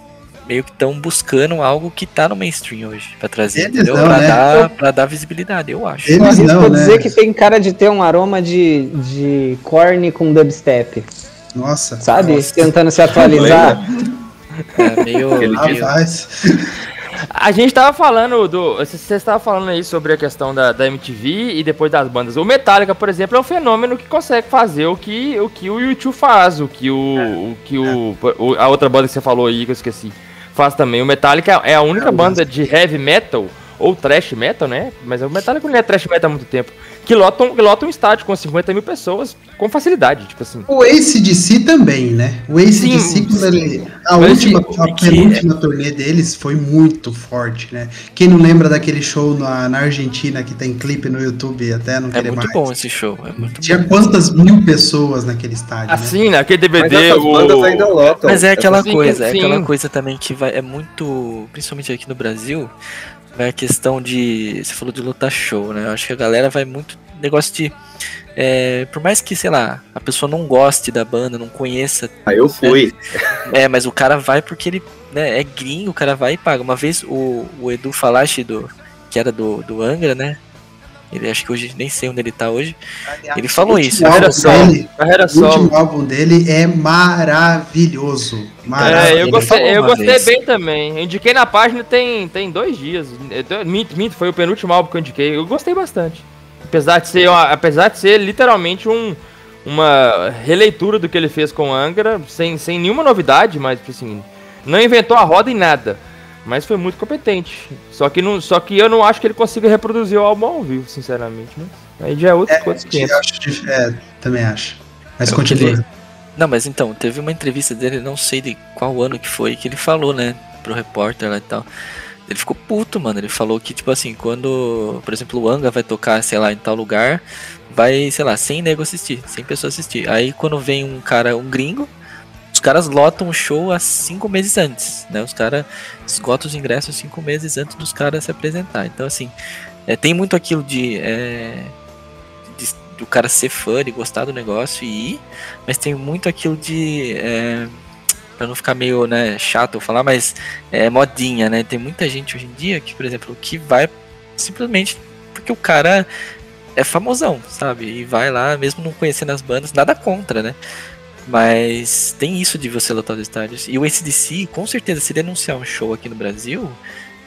Speaker 2: meio que estão buscando algo que tá no mainstream hoje, pra trazer,
Speaker 1: Eles
Speaker 2: entendeu?
Speaker 1: não,
Speaker 2: pra,
Speaker 1: né?
Speaker 2: dar, pra dar visibilidade, eu acho.
Speaker 1: Eles
Speaker 4: Eu arrisco
Speaker 1: não, né?
Speaker 4: dizer que tem cara de ter um aroma de, de corne com dubstep,
Speaker 1: Nossa.
Speaker 4: sabe?
Speaker 2: Nossa.
Speaker 4: Tentando se atualizar.
Speaker 2: É meio.
Speaker 5: A gente tava falando do. Você estava falando aí sobre a questão da, da MTV e depois das bandas. O Metallica, por exemplo, é um fenômeno que consegue fazer o que o, que o YouTube faz, o que o. o que o, o- A outra banda que você falou aí, que eu esqueci, faz também. O Metallica é a única
Speaker 1: É,
Speaker 5: banda de heavy metal, ou thrash metal, né? Mas o Metallica não é thrash metal há muito tempo. Que lota, um- que lota um estádio com 50 mil pessoas com facilidade, tipo assim.
Speaker 1: O ACDC também, né? O ACDC,
Speaker 5: Sim,
Speaker 1: quando ele, a
Speaker 5: Mas
Speaker 1: última,
Speaker 5: assim,
Speaker 1: a
Speaker 2: é que-
Speaker 1: penúltima turnê deles foi muito forte, né? Quem não lembra daquele show na, na Argentina que tem clipe no YouTube até não
Speaker 2: É
Speaker 1: querer
Speaker 2: muito
Speaker 1: mais.
Speaker 2: bom esse show. É muito
Speaker 1: Tinha
Speaker 2: bom.
Speaker 1: quantas mil pessoas naquele estádio, né?
Speaker 5: Assim, naquele
Speaker 3: Mas
Speaker 5: DVD.
Speaker 3: bandas
Speaker 5: o...
Speaker 3: ainda lotam.
Speaker 2: Mas é aquela
Speaker 5: Sim,
Speaker 2: coisa, é aquela coisa também que vai. É muito. Principalmente aqui no Brasil, a questão de. Você falou de lutar show, né? Eu acho que a galera vai muito. Negócio de. é, por mais que, sei lá, a pessoa não goste da banda, não conheça,
Speaker 3: Aí eu fui.
Speaker 2: é, mas o cara vai porque ele né, é gringo, o cara vai e paga. Uma vez o, o Edu Falache, do, que era do, do Angra, né? Ele acho que hoje, nem sei onde ele tá hoje. Ele falou isso.
Speaker 1: O
Speaker 5: Carreira
Speaker 1: álbum
Speaker 5: solo.
Speaker 1: dele,
Speaker 5: Carreira
Speaker 1: o
Speaker 5: solo.
Speaker 1: último álbum dele é maravilhoso. Maravilhoso.
Speaker 5: É, eu gostei, eu gostei
Speaker 2: vez.
Speaker 5: bem também. Eu indiquei na página tem, tem dois dias. Minto, minto, foi o penúltimo álbum que eu indiquei. Eu gostei bastante. Apesar de ser, uma- apesar de ser literalmente um, uma releitura do que ele fez com Angra, sem, sem nenhuma novidade, mas assim, não inventou a roda em nada. Mas foi muito competente. Só que, não, só que eu não acho que ele consiga reproduzir o álbum ao vivo, sinceramente. Né? Aí já é outro, outros
Speaker 1: Eu
Speaker 5: 500.
Speaker 1: acho é, também acho. Mas
Speaker 2: Eu
Speaker 1: continua.
Speaker 2: queria- Não, mas então, teve uma entrevista dele, não sei de qual ano que foi, que ele falou, né, pro repórter lá e tal. Ele ficou puto, mano. Ele falou que, tipo assim, quando, por exemplo, o Anga vai tocar, sei lá, em tal lugar, vai, sei lá, 100 nego assistir, 100 pessoas assistir. Aí quando vem um cara, um gringo, caras lotam o show há cinco meses antes, né? Os caras esgotam os ingressos cinco meses antes dos caras se apresentar. Então, assim, é, tem muito aquilo de, é, de- do cara ser fã, de gostar do negócio e ir, mas tem muito aquilo de. É, pra não ficar meio né, chato eu falar, mas é modinha, né? Tem muita gente hoje em dia que, por exemplo, que vai simplesmente porque o cara é famosão, sabe? E vai lá, mesmo não conhecendo as bandas, nada contra, né? Mas tem isso de você lotar os estádios. E o ACDC, com certeza, se denunciar um show aqui no Brasil,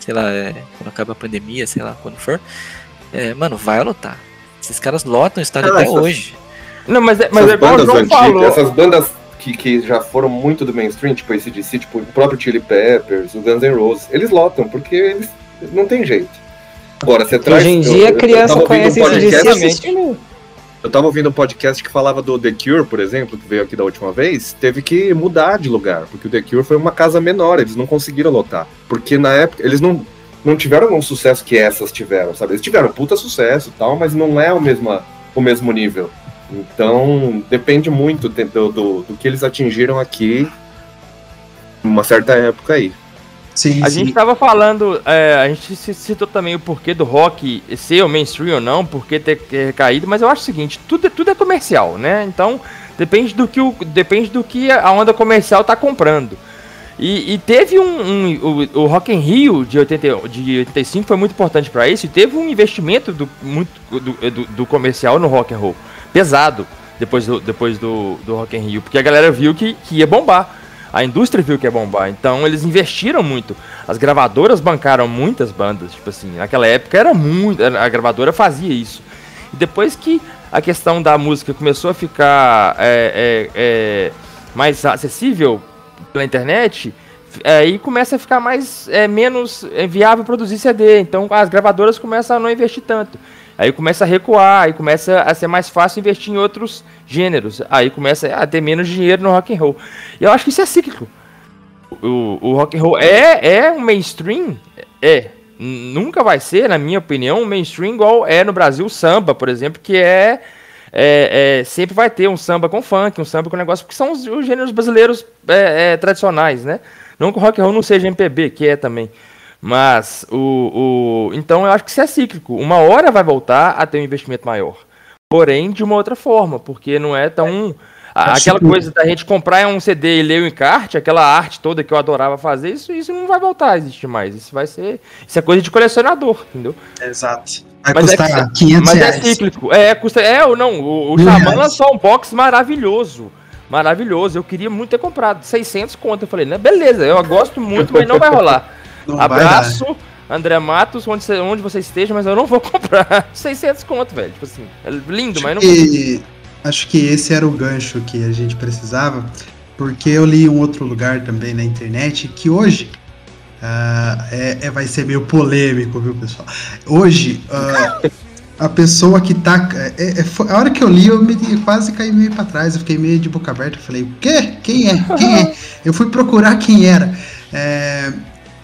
Speaker 2: sei lá, é, quando acaba a pandemia, sei lá, quando for, é, mano, vai lotar. Esses caras lotam o estádio
Speaker 3: Ah,
Speaker 2: até
Speaker 3: essas-
Speaker 2: hoje.
Speaker 5: Não, mas, é- mas é
Speaker 3: essas
Speaker 5: o
Speaker 3: bandas antigas,
Speaker 5: falou.
Speaker 3: essas bandas que, que já foram muito do mainstream, tipo esse DC, tipo o próprio Chili Peppers, o Guns N' Roses, eles lotam, porque eles não tem jeito. Agora, você traz.
Speaker 4: Hoje em dia
Speaker 3: eu-
Speaker 4: criança conhece
Speaker 3: um
Speaker 4: esse DC
Speaker 3: podcast-
Speaker 4: assistindo.
Speaker 3: Eu tava ouvindo um podcast que falava do The Cure, por exemplo, que veio aqui da última vez, teve que mudar de lugar, porque o The Cure foi uma casa menor, eles não conseguiram lotar. Porque na época, eles não, não tiveram um sucesso que essas tiveram, sabe? Eles tiveram puta sucesso e tal, mas não é o mesmo, o mesmo nível. Então, depende muito do, do, do que eles atingiram aqui numa certa época aí.
Speaker 1: Sim,
Speaker 5: A
Speaker 1: sim.
Speaker 5: gente tava falando, é, a gente ci- citou também o porquê do rock ser o mainstream ou não, porquê ter, ter caído, mas eu acho o seguinte, tudo, é- tudo é comercial, né? Então, depende do que, o, depende do que a onda comercial tá comprando. E, e teve um, um- o, o Rock in Rio de, 80, de 85 foi muito importante para isso, e teve um investimento do, muito, do, do, do comercial no rock and roll, pesado, depois do, depois do, do Rock in Rio, porque a galera viu que, que ia bombar. A indústria viu que ia bombar, então eles investiram muito. As gravadoras bancaram muitas bandas, tipo assim, naquela época era muito, a gravadora fazia isso. E depois que a questão da música começou a ficar é, é, é, mais acessível pela internet, é, aí começa a ficar mais é, menos é, viável produzir CD. Então as gravadoras começam a não investir tanto. Aí começa a recuar, aí começa a ser mais fácil investir em outros gêneros. Aí começa a ter menos dinheiro no rock and roll. E eu acho que isso é cíclico. O, o rock and roll é, é um mainstream? É. Nunca vai ser, na minha opinião, um mainstream igual é no Brasil o samba, por exemplo, que é, é- é- sempre vai ter um samba com funk, um samba com negócio, porque são os, os gêneros brasileiros é, é, tradicionais, né? Não que o rock and roll não seja MPB, que é também. Mas o, o. Então eu acho que isso é cíclico. Uma hora vai voltar a ter um investimento maior. Porém, de uma outra forma, porque não é tão. a-
Speaker 1: Acho
Speaker 5: aquela
Speaker 1: que-
Speaker 5: coisa da gente comprar um CD e ler o encarte, aquela arte toda que eu adorava fazer, isso, isso não vai voltar a existir mais. Isso vai ser. Isso é coisa de colecionador, entendeu?
Speaker 1: Exato. Vai
Speaker 5: Mas é
Speaker 1: custar
Speaker 5: que-
Speaker 1: 500
Speaker 5: Mas é
Speaker 1: reais.
Speaker 5: cíclico. É, custa. É ou não? O, o Xamã lançou um box maravilhoso. Maravilhoso. Eu queria muito ter comprado. 600 conto. Eu falei, né? Beleza, eu gosto muito, mas não vai rolar.
Speaker 1: Não.
Speaker 5: Abraço, André Matos, onde você, onde você esteja, mas eu não vou comprar. 600 conto, velho. Tipo assim, é lindo, mas não vou.
Speaker 1: E acho que esse era o gancho que a gente precisava, porque eu li um outro lugar também na internet que hoje ah, é, é- vai ser meio polêmico, viu, pessoal? Hoje ah, a pessoa que tá. é- é- a hora que eu li, eu me, quase caí meio pra trás, eu fiquei meio de boca aberta. Falei, o quê? Quem é? Quem é? Eu fui procurar quem era. É,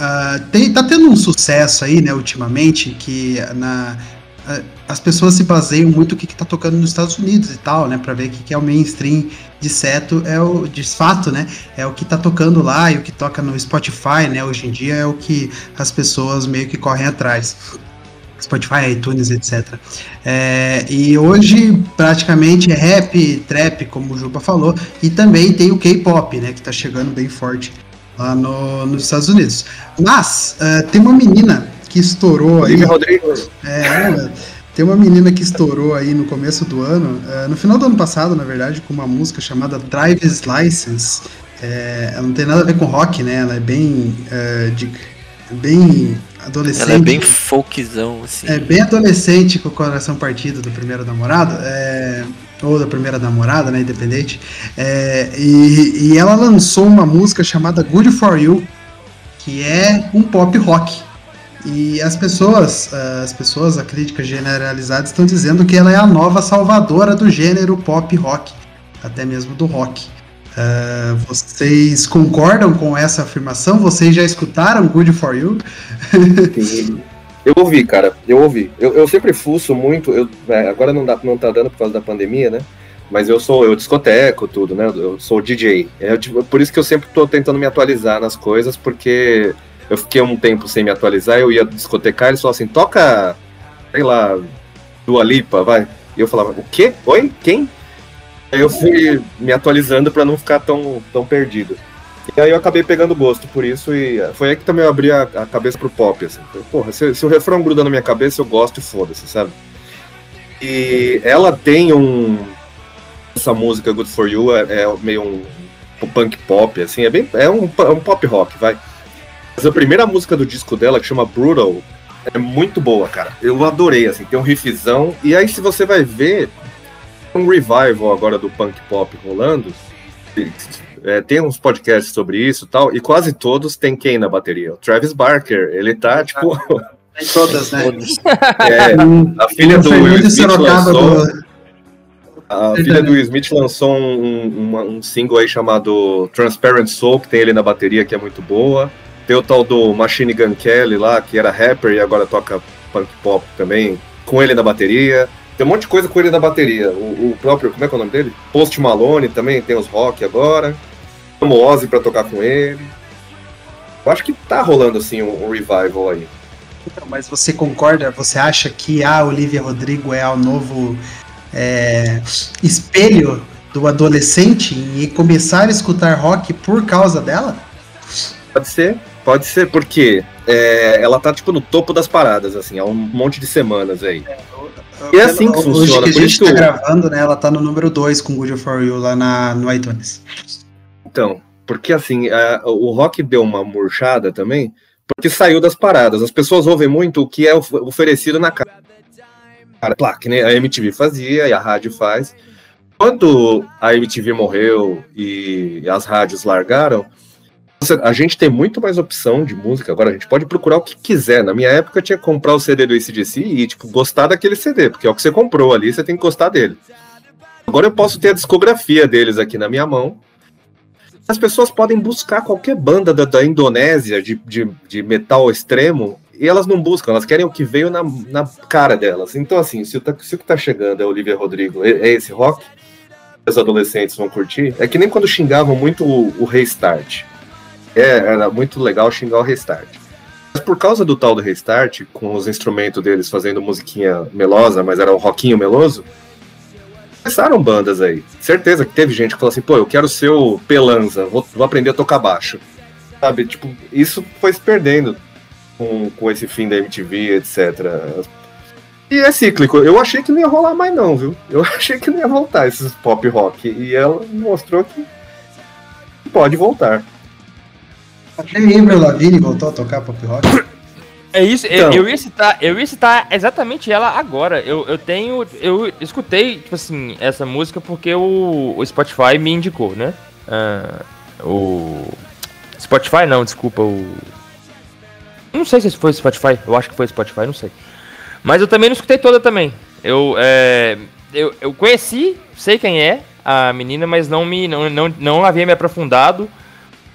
Speaker 1: ah, tem, tá tendo um sucesso aí, né, ultimamente, que na, a- as pessoas se baseiam muito no que, que tá tocando nos Estados Unidos e tal, né, pra ver o que, que é o mainstream de certo, é o de fato, né, é o que tá tocando lá e o que toca no Spotify, né, hoje em dia é o que as pessoas meio que correm atrás. Spotify, iTunes, etc. É, e hoje praticamente é rap, trap, como o Juba falou, e também tem o K-pop, né, que tá chegando bem forte lá no- nos Estados Unidos. Mas é, tem uma menina que estourou aí.
Speaker 3: Olivia Rodrigo.
Speaker 1: É, tem uma menina que estourou aí no começo do ano, é, no final do ano passado, na verdade, com uma música chamada Driver's License. É, ela não tem nada a ver com rock, né? Ela é bem, é, de- bem adolescente.
Speaker 2: Ela é bem folkzão, assim.
Speaker 1: É bem adolescente com o coração partido do primeiro namorado, é, ou da primeira namorada, né, independente. É, e, e ela lançou uma música chamada Good For You, que é um pop rock. E as pessoas, ah, as pessoas, a crítica generalizada, estão dizendo que ela é a nova salvadora do gênero pop rock, até mesmo do rock. Ah, vocês concordam com essa afirmação? Vocês já escutaram Good For You?
Speaker 3: Eu ouvi, cara, eu ouvi. Eu, eu sempre fuço muito, eu, é, agora não, dá, não tá dando por causa da pandemia, né? Mas eu sou, eu discoteco tudo, né? Eu sou DJ. É, tipo, por isso que eu sempre tô tentando me atualizar nas coisas, porque eu fiquei um tempo sem me atualizar, eu ia discotecar, eles falavam assim, toca, sei lá, Dua Lipa, vai. E eu falava, o quê? Oi? Quem? Aí eu fui me atualizando pra não ficar tão, tão perdido. E aí eu acabei pegando gosto por isso e eh, foi aí que também eu abri a, a cabeça pro pop, assim. Porra, se, se o refrão gruda na minha cabeça, eu gosto e foda-se, sabe? E ela tem um... Essa música Good For You é, é meio um, um punk pop, assim, é bem... É um, é um pop rock, vai. Mas a primeira música do disco dela, que chama Brutal, é muito boa, cara. Eu adorei, assim, tem um riffzão. E aí, se você vai ver, um revival agora do punk pop rolando. É, tem uns podcasts sobre isso e tal, e quase todos tem quem na bateria? O Travis Barker. Ele tá, tipo.
Speaker 1: Todas, né?
Speaker 3: é, a filha do Will Smith lançou.
Speaker 1: do-
Speaker 3: A filha do Will Smith lançou um, uma- um single aí chamado Transparent Soul, que tem ele na bateria, que é muito boa. Tem o tal do Machine Gun Kelly lá, que era rapper e agora toca punk pop também, com ele na bateria. Tem um monte de coisa com ele na bateria. O, o próprio, como é que é o nome dele? Post Malone também, tem os rock agora. Chama o Ozzy pra tocar com ele. Eu acho que tá rolando assim um, um revival aí.
Speaker 1: Então, mas você concorda? Você acha que a Olivia Rodrigo é o novo é, espelho do adolescente e começar a escutar rock por causa dela?
Speaker 3: Pode ser, pode ser, porque é, ela tá tipo no topo das paradas, assim, há um monte de semanas aí. E é assim que
Speaker 1: Hoje
Speaker 3: funciona,
Speaker 1: que a gente tá gravando, né? Ela tá no número 2 com Good For You lá na, no iTunes.
Speaker 3: Então, porque assim, a- o rock deu uma murchada também, porque saiu das paradas. As pessoas ouvem muito o que é of- oferecido na cara. Cara, Claro, que nem a MTV fazia e a rádio faz. Quando a MTV morreu e as rádios largaram, a gente tem muito mais opção de música. Agora a gente pode procurar o que quiser. Na minha época tinha que comprar o CD do ACDC e tipo, gostar daquele CD, porque é o que você comprou ali, você tem que gostar dele. Agora eu posso ter a discografia deles aqui na minha mão. As pessoas podem buscar qualquer banda da, da Indonésia de, de, de metal extremo e elas não buscam, elas querem o que veio na, na cara delas. Então, assim, se o, tá- se o que tá chegando é Olivia Rodrigo, é, é esse rock, os adolescentes vão curtir. É que nem quando xingavam muito o, o Restart. É, era muito legal xingar o Restart. Mas por causa do tal do Restart, com os instrumentos deles fazendo musiquinha melosa, mas era um rockinho meloso, começaram bandas aí. Certeza que teve gente que falou assim, pô, eu quero ser o Pelanza, vou, vou aprender a tocar baixo. Sabe, tipo, isso foi se perdendo com, com esse fim da MTV, etc. E é cíclico. Eu achei que não ia rolar mais não, viu? Eu achei que não ia voltar esses pop rock. E ela mostrou que pode voltar.
Speaker 1: Até Avril Lavigne voltou a tocar pop rock.
Speaker 5: É isso, eu-
Speaker 3: Então.
Speaker 5: eu, ia citar, eu ia citar exatamente ela agora. Eu, eu tenho. Eu escutei, tipo assim, essa música porque o, o Spotify me indicou, né? Ah, o. Spotify não, desculpa, o. Não sei se foi Spotify, eu acho que foi o Spotify, não sei. Mas eu também não escutei toda também. Eu, é, eu, eu conheci, sei quem é a menina, mas não me não, não, não havia me aprofundado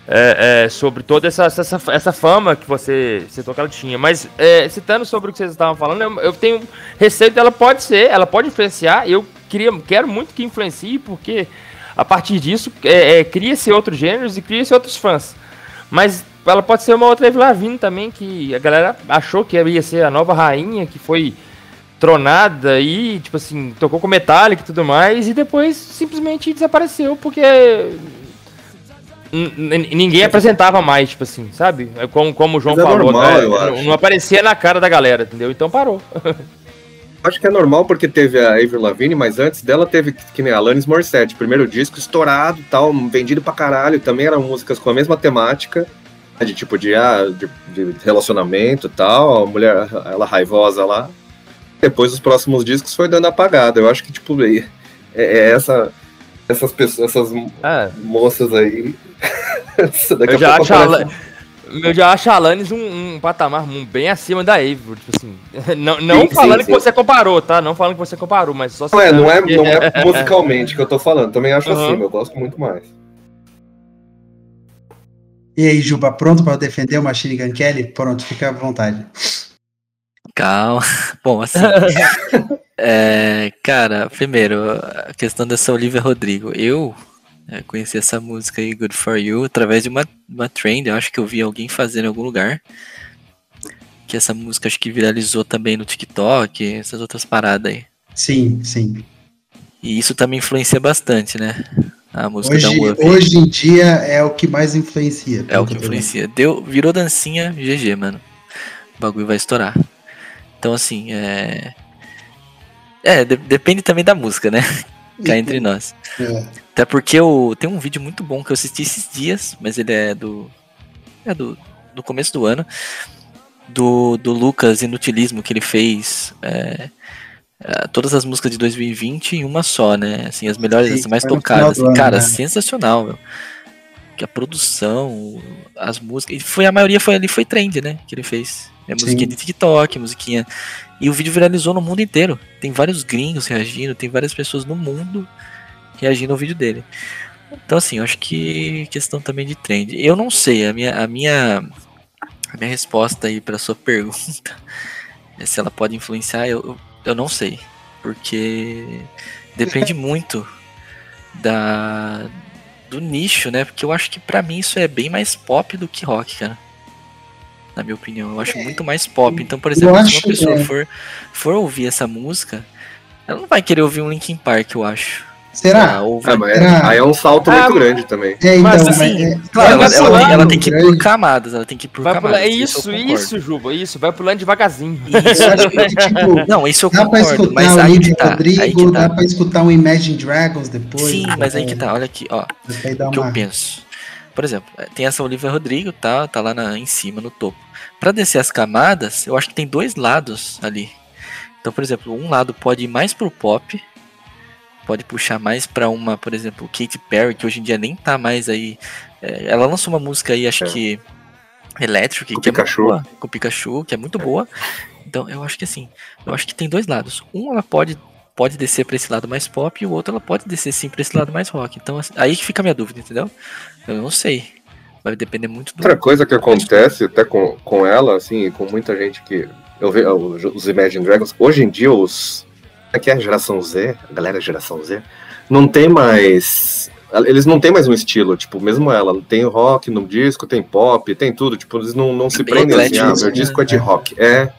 Speaker 5: é, é, sobre toda essa, essa, essa fama que você citou que ela tinha. Mas é, citando sobre o que vocês estavam falando, eu, eu tenho receio dela pode ser, ela pode influenciar. Eu queria, quero muito que influencie, porque a partir disso é, é, cria-se outros gêneros e cria-se outros fãs. Mas ela pode ser uma outra Avril também, que a galera achou que ia ser a nova rainha, que foi tronada e, tipo assim, tocou com Metallica e tudo mais, e depois simplesmente desapareceu, porque ninguém apresentava mais, tipo assim, sabe? É Como, como o João
Speaker 3: é
Speaker 5: falou,
Speaker 3: normal,
Speaker 5: né? não aparecia na cara da galera, entendeu? Então parou.
Speaker 3: Acho que é normal porque teve a Avril Lavigne, mas antes dela teve que nem a Alanis Morissette, primeiro disco estourado, tal, vendido pra caralho, também eram músicas com a mesma temática, né, de tipo de, ah, de, de relacionamento, tal, a mulher ela raivosa lá. Depois os próximos discos foi dando apagada. Eu acho que tipo é, é essa essas pessoas, essas
Speaker 5: Ah,
Speaker 3: moças aí. Daqui
Speaker 5: eu, já
Speaker 3: pouco
Speaker 5: acho
Speaker 3: aparece-
Speaker 5: eu já acho a Alanis um, um patamar um- bem acima da Avril, tipo assim. Não, não
Speaker 3: Sim, sim,
Speaker 5: falando
Speaker 3: sim.
Speaker 5: que você comparou, tá? Não falando que você comparou, mas só
Speaker 3: Não é, não é, não é musicalmente que eu tô falando, também acho
Speaker 5: Uhum.
Speaker 3: assim, eu gosto muito mais.
Speaker 1: E aí, Juba, pronto para defender o Machine Gun Kelly? Pronto, fica à vontade.
Speaker 2: Calma. Bom, assim. é, cara, primeiro, a questão dessa Olivia Rodrigo. Eu é, conheci essa música aí, Good For You, através de uma, uma trend. Eu acho que eu vi alguém fazendo em algum lugar. Que essa música acho que viralizou também no TikTok, essas outras paradas aí.
Speaker 1: Sim, sim.
Speaker 2: E isso também influencia bastante, né? A música da
Speaker 1: Hoje,
Speaker 2: Up.
Speaker 1: hoje em dia é o que mais influencia.
Speaker 2: É o que
Speaker 1: vendo.
Speaker 2: influencia. Deu, virou dancinha, GG, mano. O bagulho vai estourar. Então, assim, é. É, de- depende também da música, né? Cá entre nós.
Speaker 1: É.
Speaker 2: Até porque eu, tem um vídeo muito bom que eu assisti esses dias, mas ele é do. É do, do começo do ano. Do, do Lucas Inutilismo, que ele fez. é, é, todas as músicas de 2020 em uma só, né? Assim, as melhores,
Speaker 1: Sim,
Speaker 2: as mais tocadas.
Speaker 1: ano,
Speaker 2: cara,
Speaker 1: né?
Speaker 2: sensacional, meu. Que a produção, as músicas. E foi, a maioria foi ali, foi trend, né? Que ele fez. É musiquinha
Speaker 1: Sim.
Speaker 2: de TikTok, musiquinha. E o vídeo viralizou no mundo inteiro. Tem vários gringos reagindo, tem várias pessoas no mundo reagindo ao vídeo dele. Então, assim, eu acho que questão também de trend. Eu não sei, a minha, a minha, a minha resposta aí para sua pergunta é se ela pode influenciar, eu, eu- não sei. Porque depende muito da do nicho, né? Porque eu acho que pra mim isso é bem mais pop do que rock, cara. Na minha opinião, eu acho muito mais pop. Então, por exemplo, se uma pessoa
Speaker 1: é.
Speaker 2: for, for ouvir essa música, ela não vai querer ouvir um Linkin Park, eu acho.
Speaker 1: Será?
Speaker 2: Ah, ou vai
Speaker 3: Ah, mas aí é um salto
Speaker 5: Ah,
Speaker 3: muito grande também.
Speaker 1: É, então,
Speaker 5: Mas,
Speaker 1: mas,
Speaker 5: assim,
Speaker 1: é,
Speaker 2: Claro,
Speaker 1: é
Speaker 2: ela, ela tem,
Speaker 1: salto
Speaker 2: ela tem que ir por camadas, ela tem que ir por
Speaker 5: Vai
Speaker 2: camadas.
Speaker 5: pular,
Speaker 2: eu
Speaker 5: isso, isso, Juba, isso. Vai pulando devagarzinho.
Speaker 1: Eu acho que, tipo,
Speaker 2: Não, isso eu
Speaker 1: dá pra
Speaker 2: concordo, mas
Speaker 1: escutar o
Speaker 2: aí que tá, aí
Speaker 1: Rodrigo,
Speaker 2: que
Speaker 1: dá
Speaker 2: tá.
Speaker 1: pra escutar um Imagine Dragons depois.
Speaker 2: Sim, mas aí que
Speaker 1: é,
Speaker 2: tá, olha aqui, ó,
Speaker 1: Aí dá
Speaker 2: o que eu penso. Por exemplo, tem essa Olivia Rodrigo, tá, tá lá na- em cima, no topo. Pra descer as camadas, eu acho que tem dois lados ali. Então, por exemplo, um lado pode ir mais pro pop, pode puxar mais pra uma, por exemplo, Katy Perry, que hoje em dia nem tá mais aí. eh, ela lançou uma música aí, acho
Speaker 3: É.
Speaker 2: que Electric,
Speaker 3: Com
Speaker 2: que é muito
Speaker 3: Pikachu.
Speaker 2: boa, com Pikachu, que é muito boa. Então, eu acho que assim, eu acho que tem dois lados. Um, ela pode pode descer pra esse lado mais pop e o outro ela pode descer sim pra esse lado mais rock. Então, assim, aí que fica a minha dúvida, entendeu? Eu não sei. Vai depender muito do
Speaker 3: Outra coisa que acontece até com, com ela, assim, e com muita gente que. Eu vejo os, Imagine Dragons, hoje em dia os. Aqui é a geração Z, a galera geração Z, não tem mais. Eles não têm mais um estilo, tipo, mesmo ela, tem rock no disco, tem pop, tem tudo, tipo, eles não, não se
Speaker 2: bem
Speaker 3: prendem assim, ah, meu
Speaker 2: né?
Speaker 3: disco é de rock. É.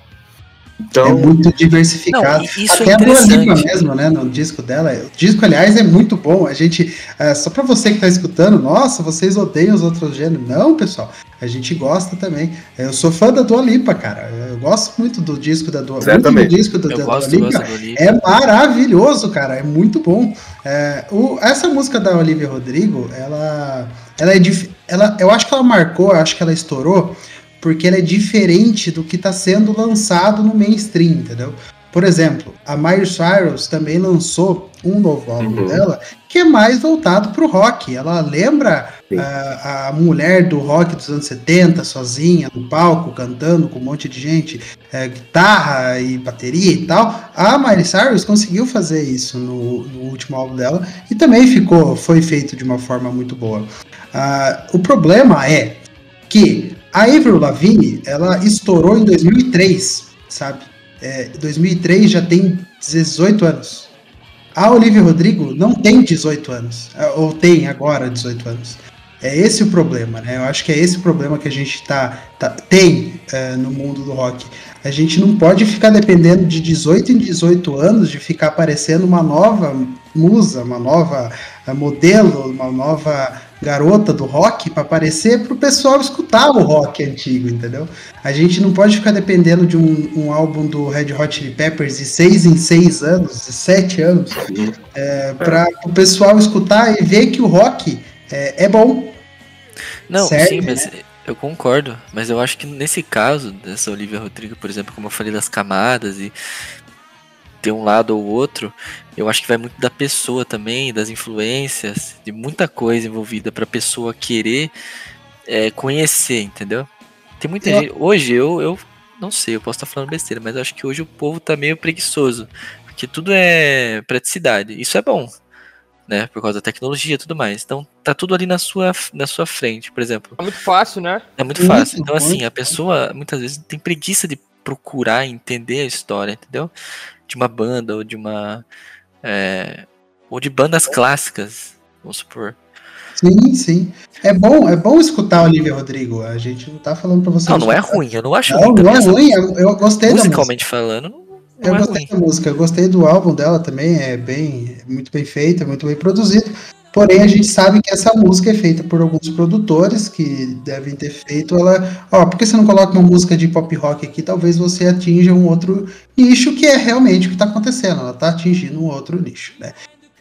Speaker 1: É
Speaker 3: Então,
Speaker 1: muito diversificado.
Speaker 2: Não, isso
Speaker 1: Até
Speaker 2: é
Speaker 1: a Dua Lipa mesmo, né? No disco dela. O disco, aliás, é muito bom. A gente. é, só pra você que tá escutando, nossa, vocês odeiam os outros gêneros. Não, pessoal. A gente gosta também. Eu sou fã da Dua Lipa, cara. Eu gosto muito do disco da Dua Lipa. O último
Speaker 3: Certamente.
Speaker 1: disco do,
Speaker 2: Eu
Speaker 1: da
Speaker 2: gosto,
Speaker 1: Dua Lipa é maravilhoso, cara. É muito bom. É, o- essa música da Olivia Rodrigo, ela, ela é dif- ela, eu acho que ela marcou, eu acho que ela estourou, porque ela é diferente do que está sendo lançado no mainstream, entendeu? Por exemplo, a Miley Cyrus também lançou um novo álbum
Speaker 3: Uhum.
Speaker 1: dela que é mais voltado pro rock. Ela lembra a, a mulher do rock dos anos 70, sozinha, no palco, cantando com um monte de gente, é, guitarra e bateria e tal. A Miley Cyrus conseguiu fazer isso no, no último álbum dela e também ficou, foi feito de uma forma muito boa. Ah, o problema é que a Avril Lavigne, ela estourou em 2003, sabe? É, 2003 já tem 18 anos. A Olivia Rodrigo não tem 18 anos, ah, ou tem agora 18 anos. É esse o problema, né? Eu acho que é esse o problema que a gente tá, tá- tem é, no mundo do rock. A gente não pode ficar dependendo de 18 em 18 anos de ficar aparecendo uma nova musa, uma nova eh, modelo, uma nova garota do rock para aparecer para o pessoal escutar o rock antigo, entendeu? A gente não pode ficar dependendo de um, um álbum do Red Hot Chili Peppers de seis em seis anos, de sete anos, para o pessoal escutar e ver que o rock é, é bom.
Speaker 2: Não,
Speaker 1: Serve,
Speaker 2: sim, mas eu concordo. Mas eu acho que nesse caso, dessa Olivia Rodrigo, por exemplo, como eu falei das camadas e ter um lado ou outro, eu acho que vai muito da pessoa também, das influências, de muita coisa envolvida pra pessoa querer é, conhecer, entendeu? Tem muita
Speaker 1: Eu-
Speaker 2: gente. Hoje eu, eu não sei, eu posso estar falando besteira, mas eu acho que hoje o povo tá meio preguiçoso. Porque tudo é praticidade. Isso é bom. Né, por causa da tecnologia e tudo mais. Então, tá tudo ali na sua, na sua frente, por exemplo.
Speaker 5: É muito fácil, né?
Speaker 2: É muito
Speaker 1: Muito,
Speaker 2: fácil. Então, assim, a pessoa muitas vezes tem preguiça de procurar entender a história, entendeu? De uma banda ou de uma. É, ou de bandas clássicas, vamos supor.
Speaker 1: Sim, sim. É bom, é bom escutar Olivia Rodrigo. A gente não tá falando para você.
Speaker 2: Não, não é ruim, eu não acho
Speaker 1: Não,
Speaker 2: ruim.
Speaker 1: não é ruim. Eu, gostei da música.
Speaker 2: Musicalmente falando, não,
Speaker 1: Eu
Speaker 2: é
Speaker 1: gostei
Speaker 2: ruim.
Speaker 1: da música, eu gostei do álbum dela também, é bem é muito bem feito, é muito bem produzido. Porém, a gente sabe que essa música é feita por alguns produtores que devem ter feito ela. Ó, por que você não coloca uma música de pop rock aqui? Talvez você atinja um outro nicho que é realmente o que está acontecendo. Ela está atingindo um outro nicho, né?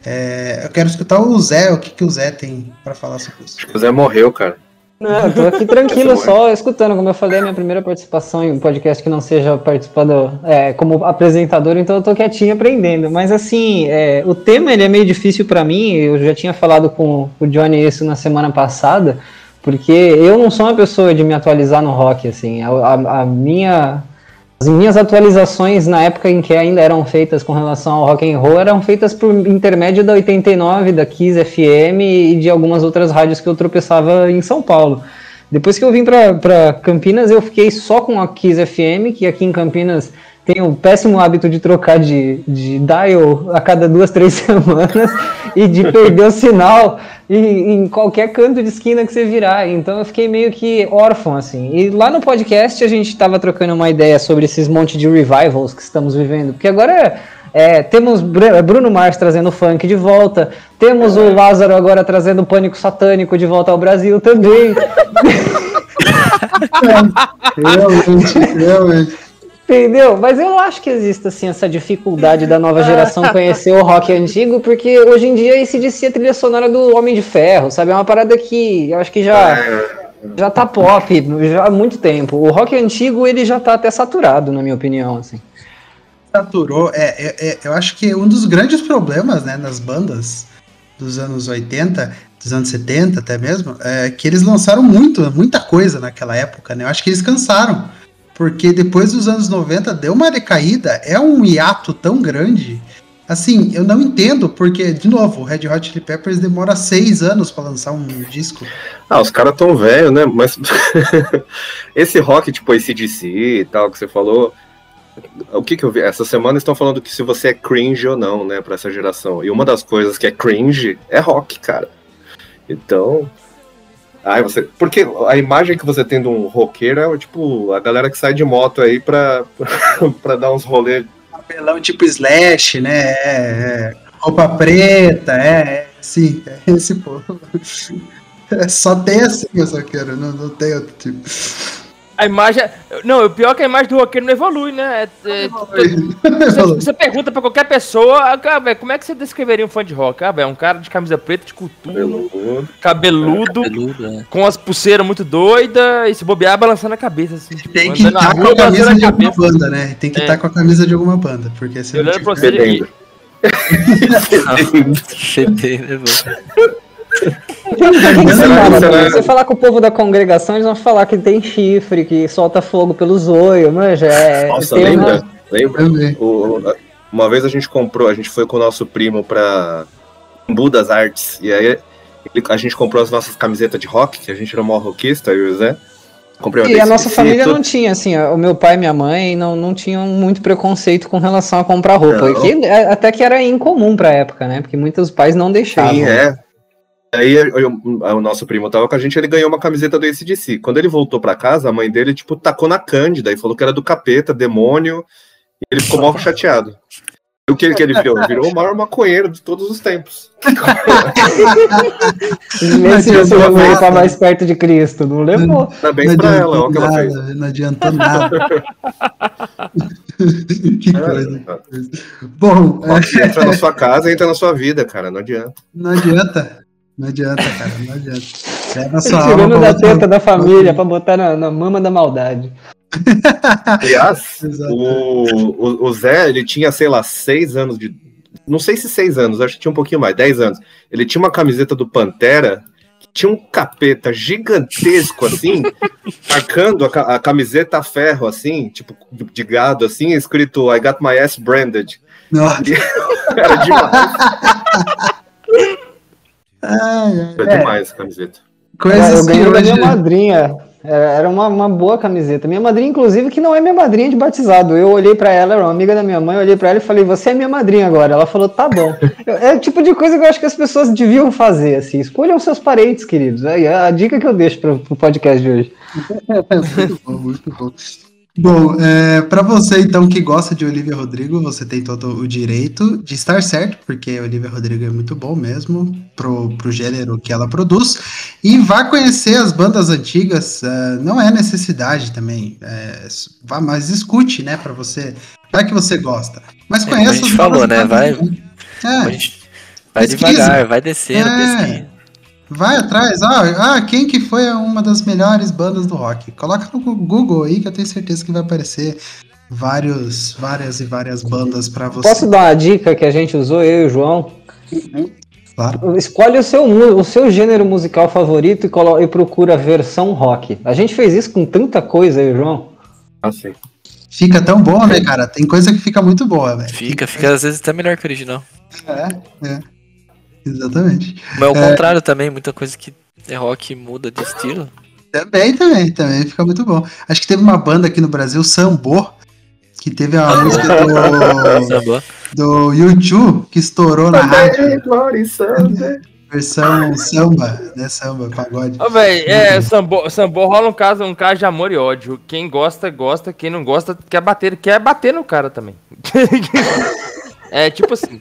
Speaker 1: É, eu quero escutar o Zé, o que, que o Zé tem para falar sobre isso.
Speaker 3: O Zé morreu, cara.
Speaker 4: Não, eu tô aqui tranquilo, só escutando. Como eu falei, é minha primeira participação em um podcast que não seja participando é, como apresentador, então eu tô quietinho aprendendo. Mas assim, é, o tema ele é meio difícil pra mim. Eu já tinha falado com o Johnny isso na semana passada, porque eu não sou uma pessoa de me atualizar no rock. Assim, a, a- a minha as minhas atualizações na época em que ainda eram feitas com relação ao rock and roll eram feitas por intermédio da 89, da Kiss FM e de algumas outras rádios que eu tropeçava em São Paulo. Depois que eu vim para Campinas, eu fiquei só com a Kiss FM, que aqui em Campinas tem o péssimo hábito de trocar de, de dial a cada duas, três semanas e de perder o sinal em, em qualquer canto de esquina que você virar. Então eu fiquei meio que órfão, assim. E lá no podcast a gente estava trocando uma ideia sobre esses monte de revivals que estamos vivendo. Porque agora é, temos Br- Bruno Mars trazendo funk de volta, temos o Lázaro agora trazendo pânico satânico de volta ao Brasil também.
Speaker 1: Realmente, realmente.
Speaker 4: Entendeu? Mas eu acho que existe assim essa dificuldade da nova geração conhecer o rock antigo, porque hoje em dia esse DC é a trilha sonora do Homem de Ferro, sabe? É uma parada que eu acho que já já tá pop já há muito tempo. O rock antigo ele já tá até saturado, na minha opinião, assim.
Speaker 1: saturou. É, é- é- eu acho que um dos grandes problemas né, nas bandas dos anos 80, dos anos 70 até mesmo, é que eles lançaram muito, muita coisa naquela época, né? Eu acho que eles cansaram. Porque depois dos anos 90 deu uma decaída, é um hiato tão grande. Assim, eu não entendo, porque, de novo, o Red Hot Chili Peppers demora seis anos para lançar um disco.
Speaker 3: Ah, os caras tão velhos, né? Mas esse rock, tipo ACDC e tal, que você falou. O que que eu vi? Essa semana estão falando que se você é cringe ou não, né, pra essa geração. E uma das coisas que é cringe é rock, cara. Então. Ai, você. Porque a imagem que você tem de um roqueiro é tipo a galera que sai de moto aí pra, pra dar uns rolês.
Speaker 1: Papelão tipo Slash, né? É, é, roupa preta, é, é sim, é esse povo. É, Só tem assim, só quero, não, não tem outro tipo.
Speaker 5: A imagem. Não, o pior é que a imagem do roqueiro não evolui, né? É- é- você,
Speaker 1: Falou.
Speaker 5: você pergunta pra qualquer pessoa, ah, cara, velho, como é que você descreveria um fã de rock? Ah, velho, é um cara de camisa preta, de coturno, cabeludo,
Speaker 2: Cabeludo, né?
Speaker 5: com as pulseiras muito doidas e se bobear balançando a cabeça, assim, tipo,
Speaker 1: Tem que estar com
Speaker 5: rua,
Speaker 1: a camisa de alguma banda, né? Tem que
Speaker 5: É.
Speaker 1: estar com a camisa de alguma banda, porque se não
Speaker 5: Olhando pra
Speaker 1: tiver...
Speaker 5: você e-
Speaker 2: né, mano?
Speaker 4: O que que você fala,
Speaker 3: será-
Speaker 4: você falar com o povo da congregação, eles vão falar que tem chifre, que solta fogo pelos olhos, manja. É,
Speaker 3: Nossa,
Speaker 4: tem uma-
Speaker 3: lembra? Lembra? O- uma vez a gente comprou, a gente foi com o nosso primo pra Budas Artes, e aí ele- a gente comprou as nossas camisetas de rock, que a gente era mó rockista, eu e o Zé. Comprei uma
Speaker 4: E a nossa família não tinha, assim, ó, o meu pai e minha mãe não, não tinham muito preconceito com relação a comprar roupa. Que, é, até que era incomum pra época, né? Porque muitos pais não deixavam.
Speaker 3: Sim, é. Aí eu- o nosso primo tava com a gente, ele ganhou uma camiseta do ACDC. Quando ele voltou pra casa, a mãe dele, tipo, tacou na Cândida e falou que era do capeta, demônio, e ele ficou mal chateado. E o que, que ele virou? Virou o maior maconheiro de todos os tempos.
Speaker 4: Vê se você vai voltar mais perto de Cristo. Não levou.
Speaker 3: Parabéns pra ela, olha o que ela fez.
Speaker 1: não adiantou nada. que coisa. Bom, é,
Speaker 3: entra na sua casa, entra na sua vida, cara, não adianta.
Speaker 1: não adianta. Não adianta, cara, não adianta. Leva sua alma
Speaker 4: Tirando da teta da família pra botar na, na mama da maldade.
Speaker 3: Aliás, o, o, o Zé, ele tinha, sei lá, seis anos de. Não sei se seis anos, acho que tinha um pouquinho mais, dez anos. Ele tinha uma camiseta do Pantera que tinha um capeta gigantesco, assim, marcando a, ca- a camiseta a ferro, assim, tipo, de gado, assim, escrito I got my ass branded.
Speaker 1: Nossa,
Speaker 3: Era demais,
Speaker 1: ai, ai.
Speaker 3: era demais a camiseta.
Speaker 1: Coisas
Speaker 4: eu
Speaker 1: que
Speaker 4: ganhei da minha madrinha. É, Era uma, uma boa camiseta. Minha madrinha, inclusive, que não é minha madrinha de batizado. Eu olhei pra ela, era uma amiga da minha mãe, eu olhei pra ela e falei, você é minha madrinha agora. Ela falou, tá bom. Eu- É o tipo de coisa que eu acho que as pessoas deviam fazer, assim. Escolham seus parentes, queridos. Aí, é a dica que eu deixo pro, pro podcast de hoje.
Speaker 1: muito bom, muito bom. Bom, é, para você então que gosta de Olivia Rodrigo, você tem todo o direito de estar certo, porque Olivia Rodrigo é muito bom mesmo pro, pro gênero que ela produz. E vá conhecer as bandas antigas, é, não é necessidade também, é, vá, mas escute, né, para você, vai que você gosta. Mas
Speaker 2: É, como a
Speaker 1: conheça
Speaker 2: gente falou, né, vai-. A
Speaker 1: É,
Speaker 2: vai devagar, vai descendo,
Speaker 1: É.
Speaker 2: pesquisa.
Speaker 1: Vai atrás, ah, ah, quem que foi uma das melhores bandas do rock? Coloca no Google aí que eu tenho certeza que vai aparecer vários, várias e várias bandas pra você.
Speaker 4: Posso dar uma dica que a gente usou, eu e o João?
Speaker 1: Claro.
Speaker 4: Escolhe o seu, o seu gênero musical favorito e, colo- e procura a versão rock. A gente fez isso com tanta coisa, eu e o João.
Speaker 3: Assim.
Speaker 1: Fica tão bom, né, cara? Tem coisa que fica muito boa, velho.
Speaker 2: Fica, fica às vezes até melhor que o original.
Speaker 1: É, é. Exatamente.
Speaker 2: Mas ao contrário também, muita coisa que é rock muda de estilo.
Speaker 1: Também, também, também fica muito bom. Acho que teve uma banda aqui no Brasil, Sambô, que teve a música do, do YouTube que estourou na rádio. Versão samba, né? Samba, pagode.
Speaker 5: Ô, velho, é, sambô, sambô rola um caso, um caso de amor e ódio. Quem gosta, gosta. Quem não gosta, quer bater, quer bater no cara também. é, tipo assim.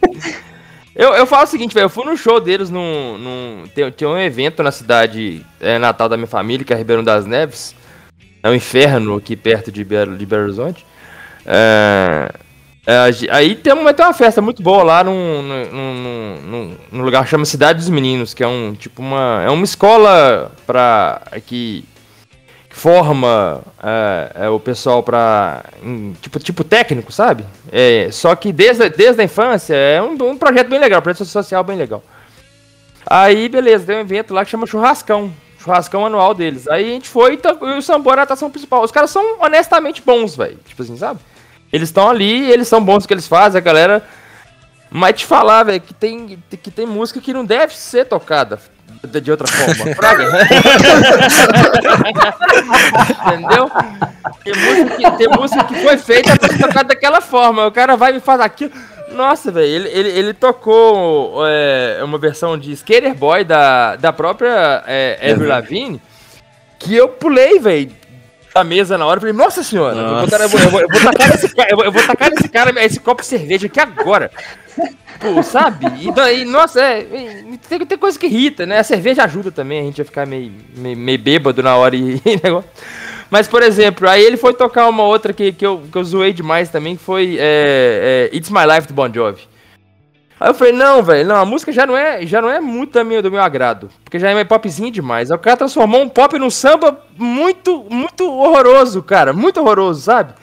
Speaker 5: Eu, eu falo o seguinte, velho, eu fui no show deles num. num tem, tem um evento na cidade é, natal da minha família, que é Ribeirão das Neves. É um inferno aqui perto de Belo, de Belo Horizonte. É, é, aí tem tem uma festa muito boa lá num, num, num- num- lugar que chama Cidade dos Meninos, que é um tipo uma. É uma escola pra. que forma é, é, o pessoal em, tipo, tipo técnico, sabe? É, só que desde, desde a infância é um, um projeto bem legal, um projeto social bem legal. Aí, beleza, tem um evento lá que chama Churrascão. Churrascão anual deles. Aí a gente foi e, o Sambor era a atração principal. Os caras são honestamente bons, velho. Tipo assim, sabe? Eles estão ali, eles são bons no que eles fazem, a galera. Mas te falar, velho, que tem, que tem música que não deve ser tocada de, de outra forma. Entendeu? Tem música, que, tem música que foi feita pra tocada daquela forma. O cara vai e faz aquilo. Nossa, velho, ele, ele, ele tocou é, uma versão de Skater Boy da, da própria é, Avril Lavigne que eu pulei, velho, da mesa na hora e falei, nossa senhora, eu vou,
Speaker 2: Nossa.
Speaker 5: eu vou- eu vou- eu vou tacar nesse cara, eu vou, eu vou tacar nesse cara esse copo de cerveja aqui agora. Pô, sabe? E daí, nossa, é, e tem, tem coisa que irrita, né? A cerveja ajuda também, a gente vai ficar meio, meio, meio bêbado na hora e, e negócio. Mas, por exemplo, aí ele foi tocar uma outra que, que, eu, que eu zoei demais também, que foi é, é, It's My Life do Bon Jovi. Aí eu falei, não, velho, não, a música já não é, já não é muito da minha, do meu agrado. Porque já é meio popzinho demais. Aí o cara transformou um pop num samba muito, muito horroroso, cara. Muito horroroso, sabe?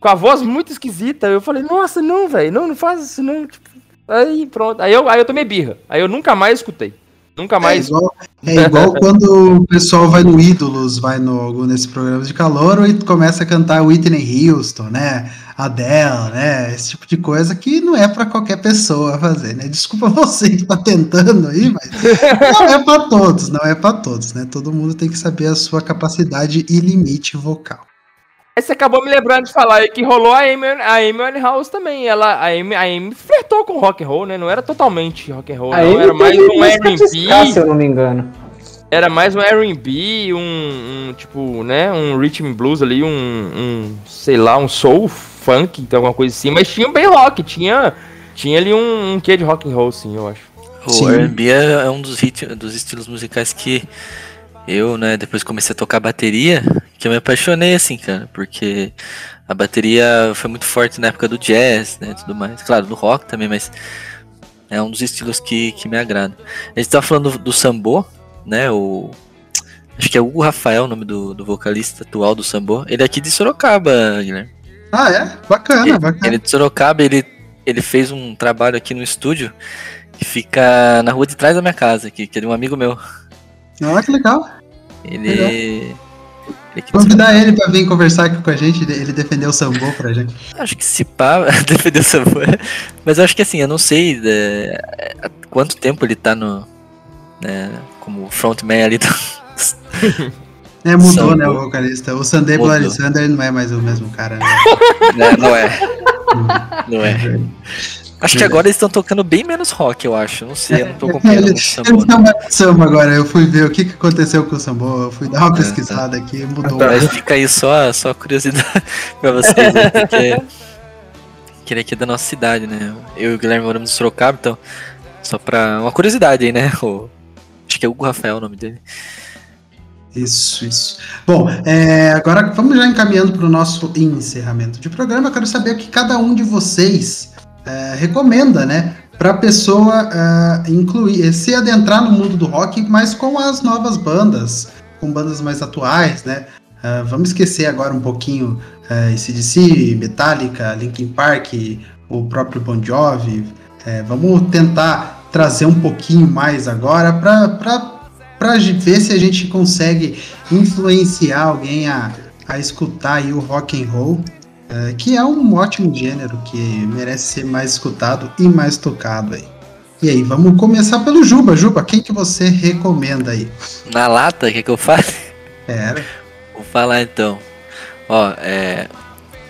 Speaker 5: Com a voz muito esquisita. Eu falei, nossa, não, velho, não, não faz isso, não. Tipo, aí pronto. Aí eu, aí eu tomei birra. Aí eu nunca mais escutei. Nunca
Speaker 1: É
Speaker 5: mais.
Speaker 1: igual, é igual quando o pessoal vai no Ídolos, vai no, nesse programa de calor e começa a cantar Whitney Houston, né? Adele, né? Esse tipo de coisa que não é pra qualquer pessoa fazer, né? Desculpa você que tá tentando aí, mas não é pra todos, não é pra todos, né? Todo mundo tem que saber a sua capacidade e limite vocal.
Speaker 5: Aí você acabou me lembrando de falar aí que rolou a Amy, a Amy House também. Ela, a, Amy, a Amy flertou com rock and roll, né? Não era totalmente rock and roll, não. Era mais um R&B.
Speaker 4: se eu não me engano.
Speaker 5: Era mais um R&B, um, um, tipo, né, um rhythm and blues ali, um, um, sei lá, um soul funk, então alguma coisa assim, mas tinha bem rock, tinha, tinha ali um, um quê de rock and roll, sim, eu acho.
Speaker 2: O. R&B é é um dos, dos estilos musicais que eu, né, depois comecei a tocar bateria, que eu me apaixonei, assim, cara, porque a bateria foi muito forte na época do jazz, né, e tudo mais. Claro, do rock também, mas é um dos estilos que, que me agrada. A gente tava falando do, do sambô, né, o... Acho que é Hugo Rafael, o nome do, do vocalista atual do sambô. Ele é aqui de Sorocaba, Guilherme.
Speaker 1: Ah, é? Bacana,
Speaker 2: Ele,
Speaker 1: bacana.
Speaker 2: ele é de Sorocaba, ele, ele fez um trabalho aqui no estúdio que fica na rua de trás da minha casa, aqui, que é de um amigo meu.
Speaker 1: Ah, que legal.
Speaker 2: Ele.
Speaker 1: Legal.
Speaker 2: ele é aqui de
Speaker 1: Convidar ele pra vir conversar aqui com a gente, ele defendeu o sambô pra gente.
Speaker 2: Acho que se pá, defendeu essa voz. Mas acho que assim, eu não sei é, há quanto tempo ele tá no. Né, como frontman ali do.
Speaker 1: É, mudou,
Speaker 2: Sambô.
Speaker 1: né, o vocalista. O
Speaker 2: Mudou.
Speaker 1: Bloody Sunday não é mais o mesmo cara, né?
Speaker 2: né, não é. Não é. Acho que agora eles estão tocando bem menos rock, eu acho. Não sei, eu não tô acompanhando
Speaker 1: Ele,
Speaker 2: muito
Speaker 1: ele
Speaker 2: samba.
Speaker 1: tá mais samba agora. Eu fui ver o que, que aconteceu com o sambô. Eu fui dar uma
Speaker 2: tá.
Speaker 1: pesquisada aqui, mudou.
Speaker 2: Mas fica aí só, só curiosidade pra vocês, né? Porque que ele aqui é da nossa cidade, né? Eu e o Guilherme moramos em Sorocaba, então. Só pra. Uma curiosidade aí, né? O, acho que é Hugo Rafael o nome dele.
Speaker 1: Isso, isso. Bom, é, agora vamos já encaminhando para o nosso encerramento de programa. Eu quero saber o que cada um de vocês é, recomenda, né? Para a pessoa é, incluir, se adentrar no mundo do rock, mas com as novas bandas, com bandas mais atuais, né? É, vamos esquecer agora um pouquinho é, ACDC, Metallica, Linkin Park, o próprio Bon Jovi. É, vamos tentar trazer um pouquinho mais agora para ver se a gente consegue influenciar alguém a, a escutar o rock and roll, é, que é um ótimo gênero que merece ser mais escutado e mais tocado aí. E aí, vamos começar pelo Juba. Juba, quem que você recomenda aí?
Speaker 2: Na lata, quer que eu faça?
Speaker 1: Pera.
Speaker 2: Vou falar então. Ó, é.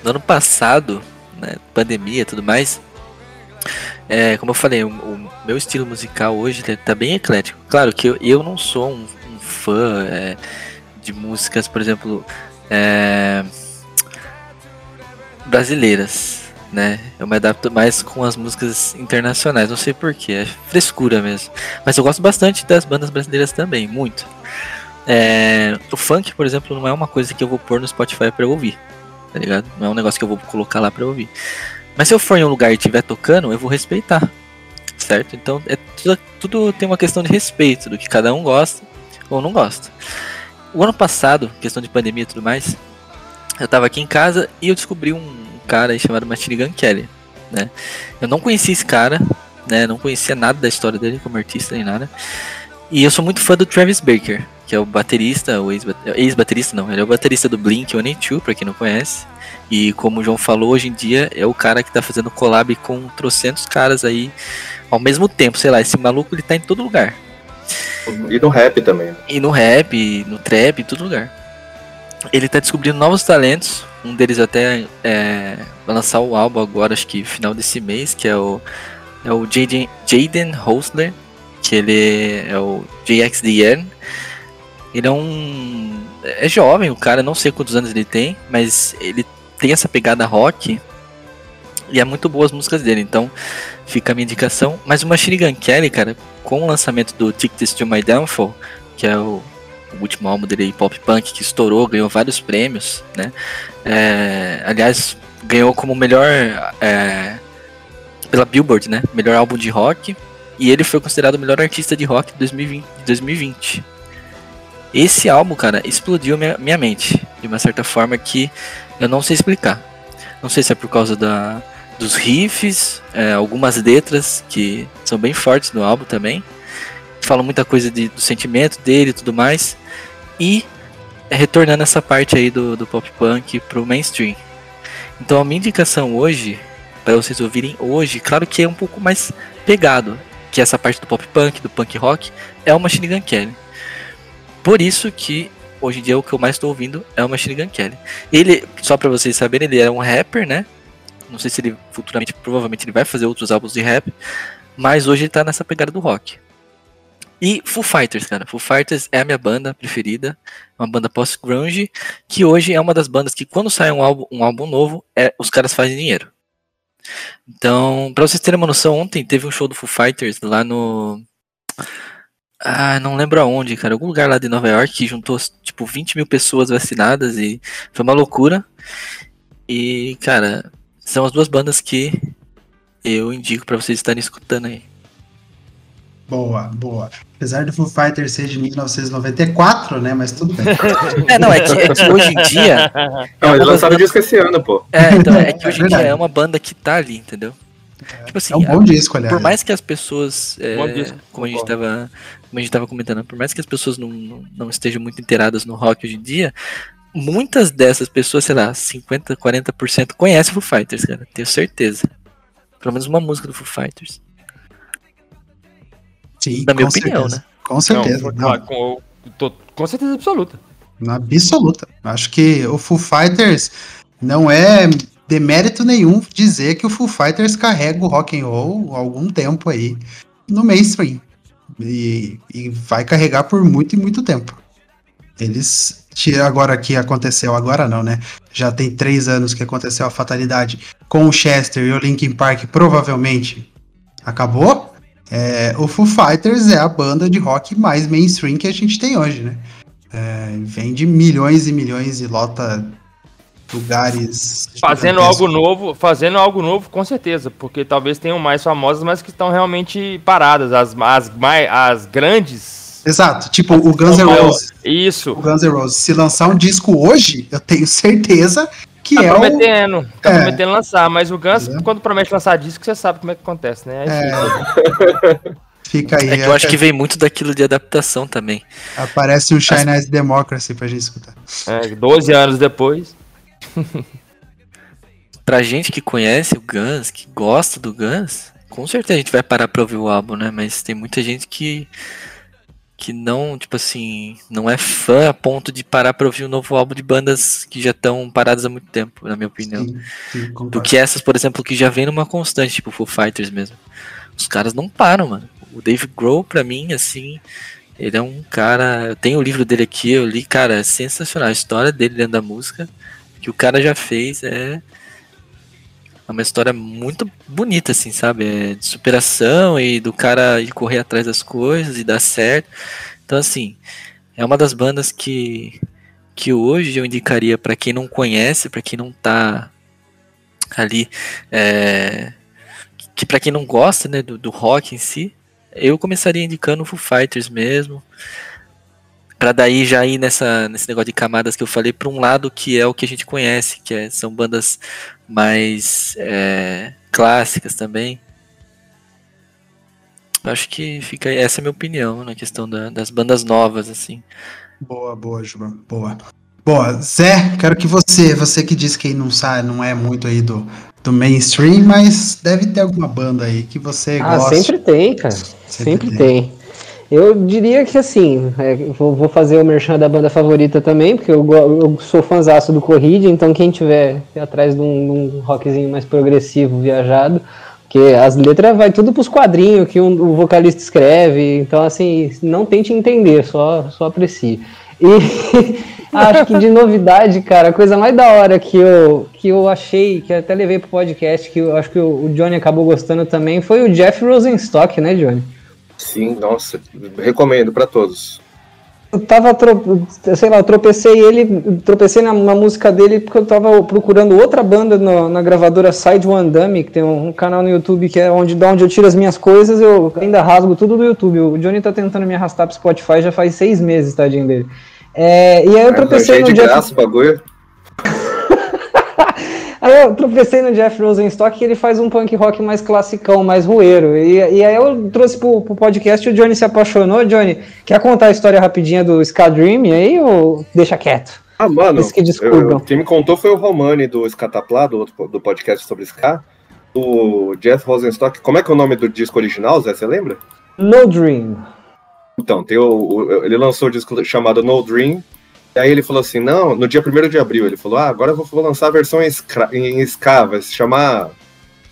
Speaker 2: No ano passado, né, pandemia e tudo mais, é, como eu falei, o, o meu estilo musical hoje tá bem eclético. Claro que eu, eu não sou um, um fã é, de músicas, por exemplo, é, brasileiras, né? Eu me adapto mais com as músicas internacionais, não sei porquê, é frescura mesmo. Mas eu gosto bastante das bandas brasileiras também, muito. É, o funk, por exemplo, não é uma coisa que eu vou pôr no Spotify eu ouvir, tá ligado? Não é um negócio que eu vou colocar lá eu ouvir. Mas se eu for em um lugar e estiver tocando, eu vou respeitar, certo? Então é tudo, tudo tem uma questão de respeito do que cada um gosta ou não gosta. O ano passado, questão de pandemia e tudo mais, eu tava aqui em casa e eu descobri um cara aí chamado Machine Gun Kelly, né? Eu não conhecia esse cara, né? Não conhecia nada da história dele como artista nem nada. E eu sou muito fã do Travis Baker, que é o baterista, o ex- ex-baterista não, ele é o baterista do Blink-182, pra quem não conhece. E como o João falou, hoje em dia é o cara que tá fazendo collab com trocentos caras aí ao mesmo tempo, sei lá, esse maluco ele tá em todo lugar.
Speaker 3: E no rap também. né?
Speaker 2: E no rap, no trap, em todo lugar. Ele tá descobrindo novos talentos. Um deles até é, vai lançar o álbum agora, acho que final desse mês, que é o, é o Jaden, Hostler, que ele é o JXDN. Ele é um. É jovem, o cara, não sei quantos anos ele tem, mas ele tem essa pegada rock. E é muito boas as músicas dele, então fica a minha indicação. Mas o Machine Gun Kelly, cara, com o lançamento do Tickets to My Downfall, que é o, o último álbum dele pop punk que estourou, ganhou vários prêmios, né? É, aliás, ganhou como melhor é, pela Billboard, né? Melhor álbum de rock. E ele foi considerado o melhor artista de rock de 2020. de 2020. Esse álbum, cara, explodiu minha, minha mente de uma certa forma que eu não sei explicar. Não sei se é por causa da, dos riffs, é, algumas letras que são bem fortes no álbum também. Falam muita coisa de- do sentimento dele e tudo mais. E é retornando essa parte aí do, do pop punk pro mainstream. Então a minha indicação hoje, para vocês ouvirem hoje, claro que é um pouco mais pegado, que essa parte do pop punk, do punk rock, é o Machine Gun Kelly. Por isso que hoje em dia o que eu mais estou ouvindo é o Machine Gun Kelly. Ele, só pra vocês saberem, ele era um rapper, né? Não sei se ele futuramente, provavelmente ele vai fazer outros álbuns de rap, mas hoje ele tá nessa pegada do rock. E Foo Fighters, cara. Foo Fighters é a minha banda preferida, uma banda post-grunge, que hoje é uma das bandas que quando sai um álbum, um álbum novo, é, os caras fazem dinheiro. Então, pra vocês terem uma noção, ontem teve um show do Foo Fighters lá no. Ah, não lembro aonde, cara. Algum lugar lá de Nova York que juntou, tipo, 20 mil pessoas vacinadas e foi uma loucura. E, cara, são as duas bandas que eu indico pra vocês estarem escutando aí.
Speaker 1: Boa, boa. Apesar do Foo Fighters ser de 1994, né? Mas tudo bem.
Speaker 2: É, não, é que, é que hoje em dia. é
Speaker 3: Não,
Speaker 2: uma
Speaker 3: eles lançaram disco esse ano, pô.
Speaker 2: É, então, é que hoje em dia
Speaker 1: verdade.
Speaker 2: é uma banda que tá ali, entendeu? Tipo assim,
Speaker 1: É um bom disco, aliás.
Speaker 2: por mais que as pessoas, é,
Speaker 5: disco,
Speaker 2: como a gente tava, como a gente tava comentando, por mais que as pessoas não, não, não estejam muito inteiradas no rock hoje em dia, muitas dessas pessoas, sei lá, 50, 40% conhecem o Foo Fighters, cara, tenho certeza. Pelo menos uma música do Foo Fighters.
Speaker 1: Sim,
Speaker 2: Na minha
Speaker 1: com
Speaker 2: opinião,
Speaker 1: certeza.
Speaker 2: né?
Speaker 1: Com certeza.
Speaker 5: Não,
Speaker 1: não.
Speaker 5: com, tô- com certeza absoluta.
Speaker 1: Na absoluta. Acho que o Foo Fighters não é demérito nenhum dizer que o Foo Fighters carrega o rock and roll há algum tempo aí no mainstream. E, e vai carregar por muito e muito tempo. Eles, tira agora que aconteceu, agora não, né? Já tem três anos que aconteceu a fatalidade com o Chester e o Linkin Park, provavelmente acabou. É, o Foo Fighters é a banda de rock mais mainstream que a gente tem hoje, né? É, vende milhões e milhões e lota lugares.
Speaker 5: Fazendo algo novo, fazendo algo novo, com certeza, porque talvez tenham mais famosas, mas que estão realmente paradas. As, as, as grandes.
Speaker 1: Exato, tipo o Guns N' Roses.
Speaker 5: Isso.
Speaker 1: O Guns N' Roses, se lançar um disco hoje, eu tenho certeza que
Speaker 5: Tá
Speaker 1: é o.
Speaker 5: prometendo, tá
Speaker 1: é.
Speaker 5: prometendo lançar, mas o Guns,
Speaker 1: É.
Speaker 5: quando promete lançar disco, você sabe como é que acontece, né? Aí
Speaker 1: É.
Speaker 5: fica.
Speaker 1: Aí.
Speaker 2: É que eu acho que vem muito daquilo de adaptação também.
Speaker 1: Aparece um Shine As Democracy pra gente escutar.
Speaker 5: É, 12 anos depois.
Speaker 2: Pra gente que conhece o Guns, que gosta do Guns, com certeza a gente vai parar pra ouvir o álbum, né? Mas tem muita gente que que não, tipo assim, não é fã a ponto de parar pra ouvir um novo álbum de bandas que já estão paradas há muito tempo, na minha opinião.
Speaker 1: Sim, sim,
Speaker 2: Do que essas, por exemplo, que já vem numa constante, tipo Foo Fighters mesmo. Os caras não param, mano. O Dave Grohl, pra mim, assim, ele é um cara. Eu tenho o livro dele aqui, eu li, cara, é sensacional. A história dele dentro da música, que o cara já fez é. É uma história muito bonita, assim, sabe? É de superação e do cara correr atrás das coisas e dar certo. Então, assim, é uma das bandas que, que hoje eu indicaria pra quem não conhece, pra quem não tá ali, é, que pra quem não gosta, né, do, do rock em si, eu começaria indicando o Foo Fighters mesmo, Pra daí já ir nessa, nesse negócio de camadas que eu falei, pra um lado que é o que a gente conhece, que é- são bandas mais é, clássicas também. Acho que fica aí- essa é a minha opinião na questão da- das bandas novas, assim.
Speaker 1: Boa, boa, Juba. Boa. Boa, Zé, quero que você, você que disse que não sabe, não é muito aí do, do mainstream, mas deve ter alguma banda aí que você
Speaker 4: Ah,
Speaker 1: gosta.
Speaker 4: sempre tem, cara.
Speaker 1: Sempre
Speaker 4: Sempre, tem. Eu diria que assim, é, vou, vou fazer o merchan da banda favorita também, porque eu, eu sou fãzaço do Corrida, então quem tiver atrás de um, um rockzinho mais progressivo, viajado, porque as letras vai tudo pros quadrinhos que um- o vocalista escreve, então assim, não tente entender, só, só aprecie. E acho que de novidade, cara, a coisa mais da hora que eu, que eu achei, que até levei pro podcast, que eu acho que o, o Johnny acabou gostando também, foi o Jeff Rosenstock, né, Johnny?
Speaker 3: Sim, nossa, recomendo pra todos.
Speaker 4: Eu tava, sei lá, eu tropecei ele, tropecei na, na música dele porque eu tava procurando outra banda no- na gravadora Side One Dummy, que tem um, um canal no YouTube que é onde, de onde eu tiro as minhas coisas, eu ainda rasgo tudo do YouTube. O Johnny tá tentando me arrastar pro Spotify já faz seis meses, tadinho dele. É, e aí eu tropecei
Speaker 3: achei
Speaker 4: no
Speaker 3: de
Speaker 4: Jeff...
Speaker 3: graça o bagulho.
Speaker 4: Aí eu tropecei no Jeff Rosenstock que ele faz um punk rock mais classicão, mais rueiro. E, e aí eu trouxe pro, pro podcast e o Johnny se apaixonou. Johnny, quer contar a história rapidinha do Ska Dream aí ou deixa quieto?
Speaker 3: Ah, mano,
Speaker 4: Esse que descubram.
Speaker 3: quem me contou foi o Romani do Scataplá, do, do podcast sobre Ska. O Jeff Rosenstock. Como é que é o nome do disco original, Zé? Você lembra?
Speaker 4: No Dream.
Speaker 3: Então, tem o, o- ele lançou o disco chamado No Dream, E aí ele falou assim, não, no dia 1 de abril, ele falou, ah, agora eu vou, lançar a versão em, Scra- em Ska, vai se chamar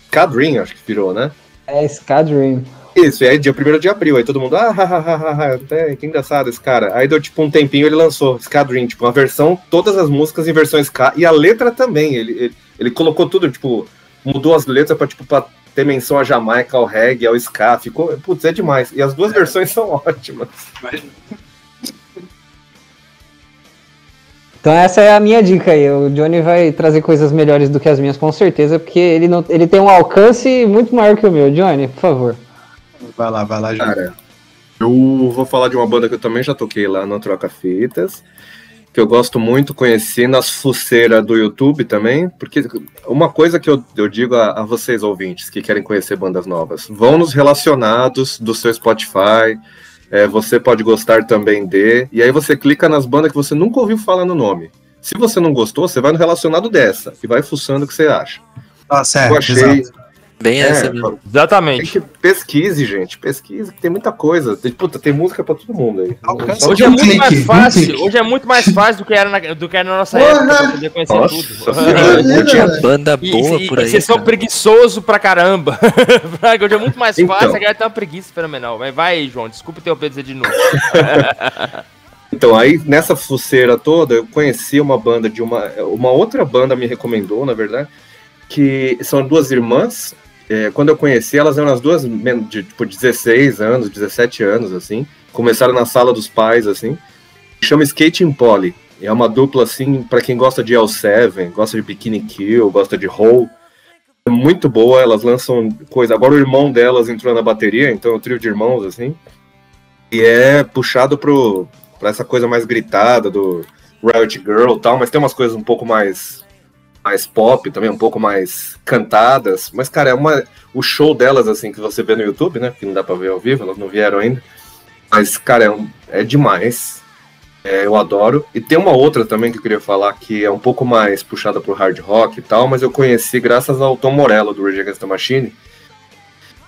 Speaker 3: Ska Dream, acho que virou, né?
Speaker 4: É Skadream.
Speaker 3: Isso, e aí dia 1 de abril, aí todo mundo, ah, ha, ha, ha, até, que engraçado esse cara. Aí deu tipo um tempinho, ele lançou Ska Dream, tipo, uma versão, todas as músicas em versão Ska, e a letra também, ele, ele, ele colocou tudo, tipo, mudou as letras pra, tipo, pra ter menção a Jamaica, ao reggae, ao Ska, ficou, putz, é demais. E as duas versões são ótimas.
Speaker 4: Então essa é a minha dica aí. O Johnny vai trazer coisas melhores do que as minhas, com certeza, porque ele, não, ele tem um alcance muito maior que o meu. Johnny, por favor.
Speaker 1: Vai lá, vai lá, Júnior.
Speaker 3: Cara, eu vou falar de uma banda que eu também já toquei lá no Troca Fitas, que eu gosto muito, conheci nas fuceiras do YouTube também, porque uma coisa que eu, eu digo a, a vocês ouvintes que querem conhecer bandas novas, vão nos relacionados do seu Spotify, é, você pode gostar também de, e aí você clica nas bandas que você nunca ouviu falar no nome. Se você não gostou, você vai no relacionado dessa e vai fuçando o que você acha.
Speaker 1: Tá certo,
Speaker 3: eu achei.
Speaker 1: exato.
Speaker 2: Bem
Speaker 3: É,
Speaker 2: essa mesmo.
Speaker 3: Tem
Speaker 5: Exatamente.
Speaker 3: que pesquise, gente. Pesquise, que tem muita coisa. Tem, puta, tem música pra todo mundo aí.
Speaker 1: Alcance
Speaker 3: Só-
Speaker 5: Hoje é muito
Speaker 1: clique,
Speaker 5: mais fácil. Hoje é muito mais fácil do que era na, do que era na nossa
Speaker 1: Porra!
Speaker 5: época pra poder conhecer
Speaker 3: Nossa
Speaker 5: tudo.
Speaker 1: É,
Speaker 2: Tinha banda boa
Speaker 5: e-
Speaker 2: por aí.
Speaker 5: vocês são preguiçosos pra caramba. Hoje é muito mais
Speaker 3: Então.
Speaker 5: fácil, a galera tem uma preguiça fenomenal. Mas vai aí, João. Desculpa ter o dizer de novo.
Speaker 3: Então, aí nessa fuceira toda, eu conheci uma banda de uma. Uma outra banda me recomendou, na verdade, que são duas irmãs. É, quando eu conheci, elas eram as duas de tipo 16 anos, 17 anos, assim. Começaram na sala dos pais, assim. Chama Skating Polly. É uma dupla, assim, pra quem gosta de L7, gosta de Bikini Kill, gosta de Hole. É muito boa, elas lançam coisa. Agora o irmão delas entrou na bateria, então é um trio de irmãos, assim. E é puxado pro, pra essa coisa mais gritada do Riot Girl e tal, mas tem umas coisas um pouco mais mais pop também, um pouco mais cantadas. Mas, cara, é uma. O show delas, assim, que você vê no YouTube, né? Que não dá pra ver ao vivo, elas não vieram ainda. Mas, cara, é, um- é demais. É, eu adoro. E tem uma outra também que eu queria falar que é um pouco mais puxada pro hard rock e tal, mas eu conheci graças ao Tom Morello do Rage Against the Machine,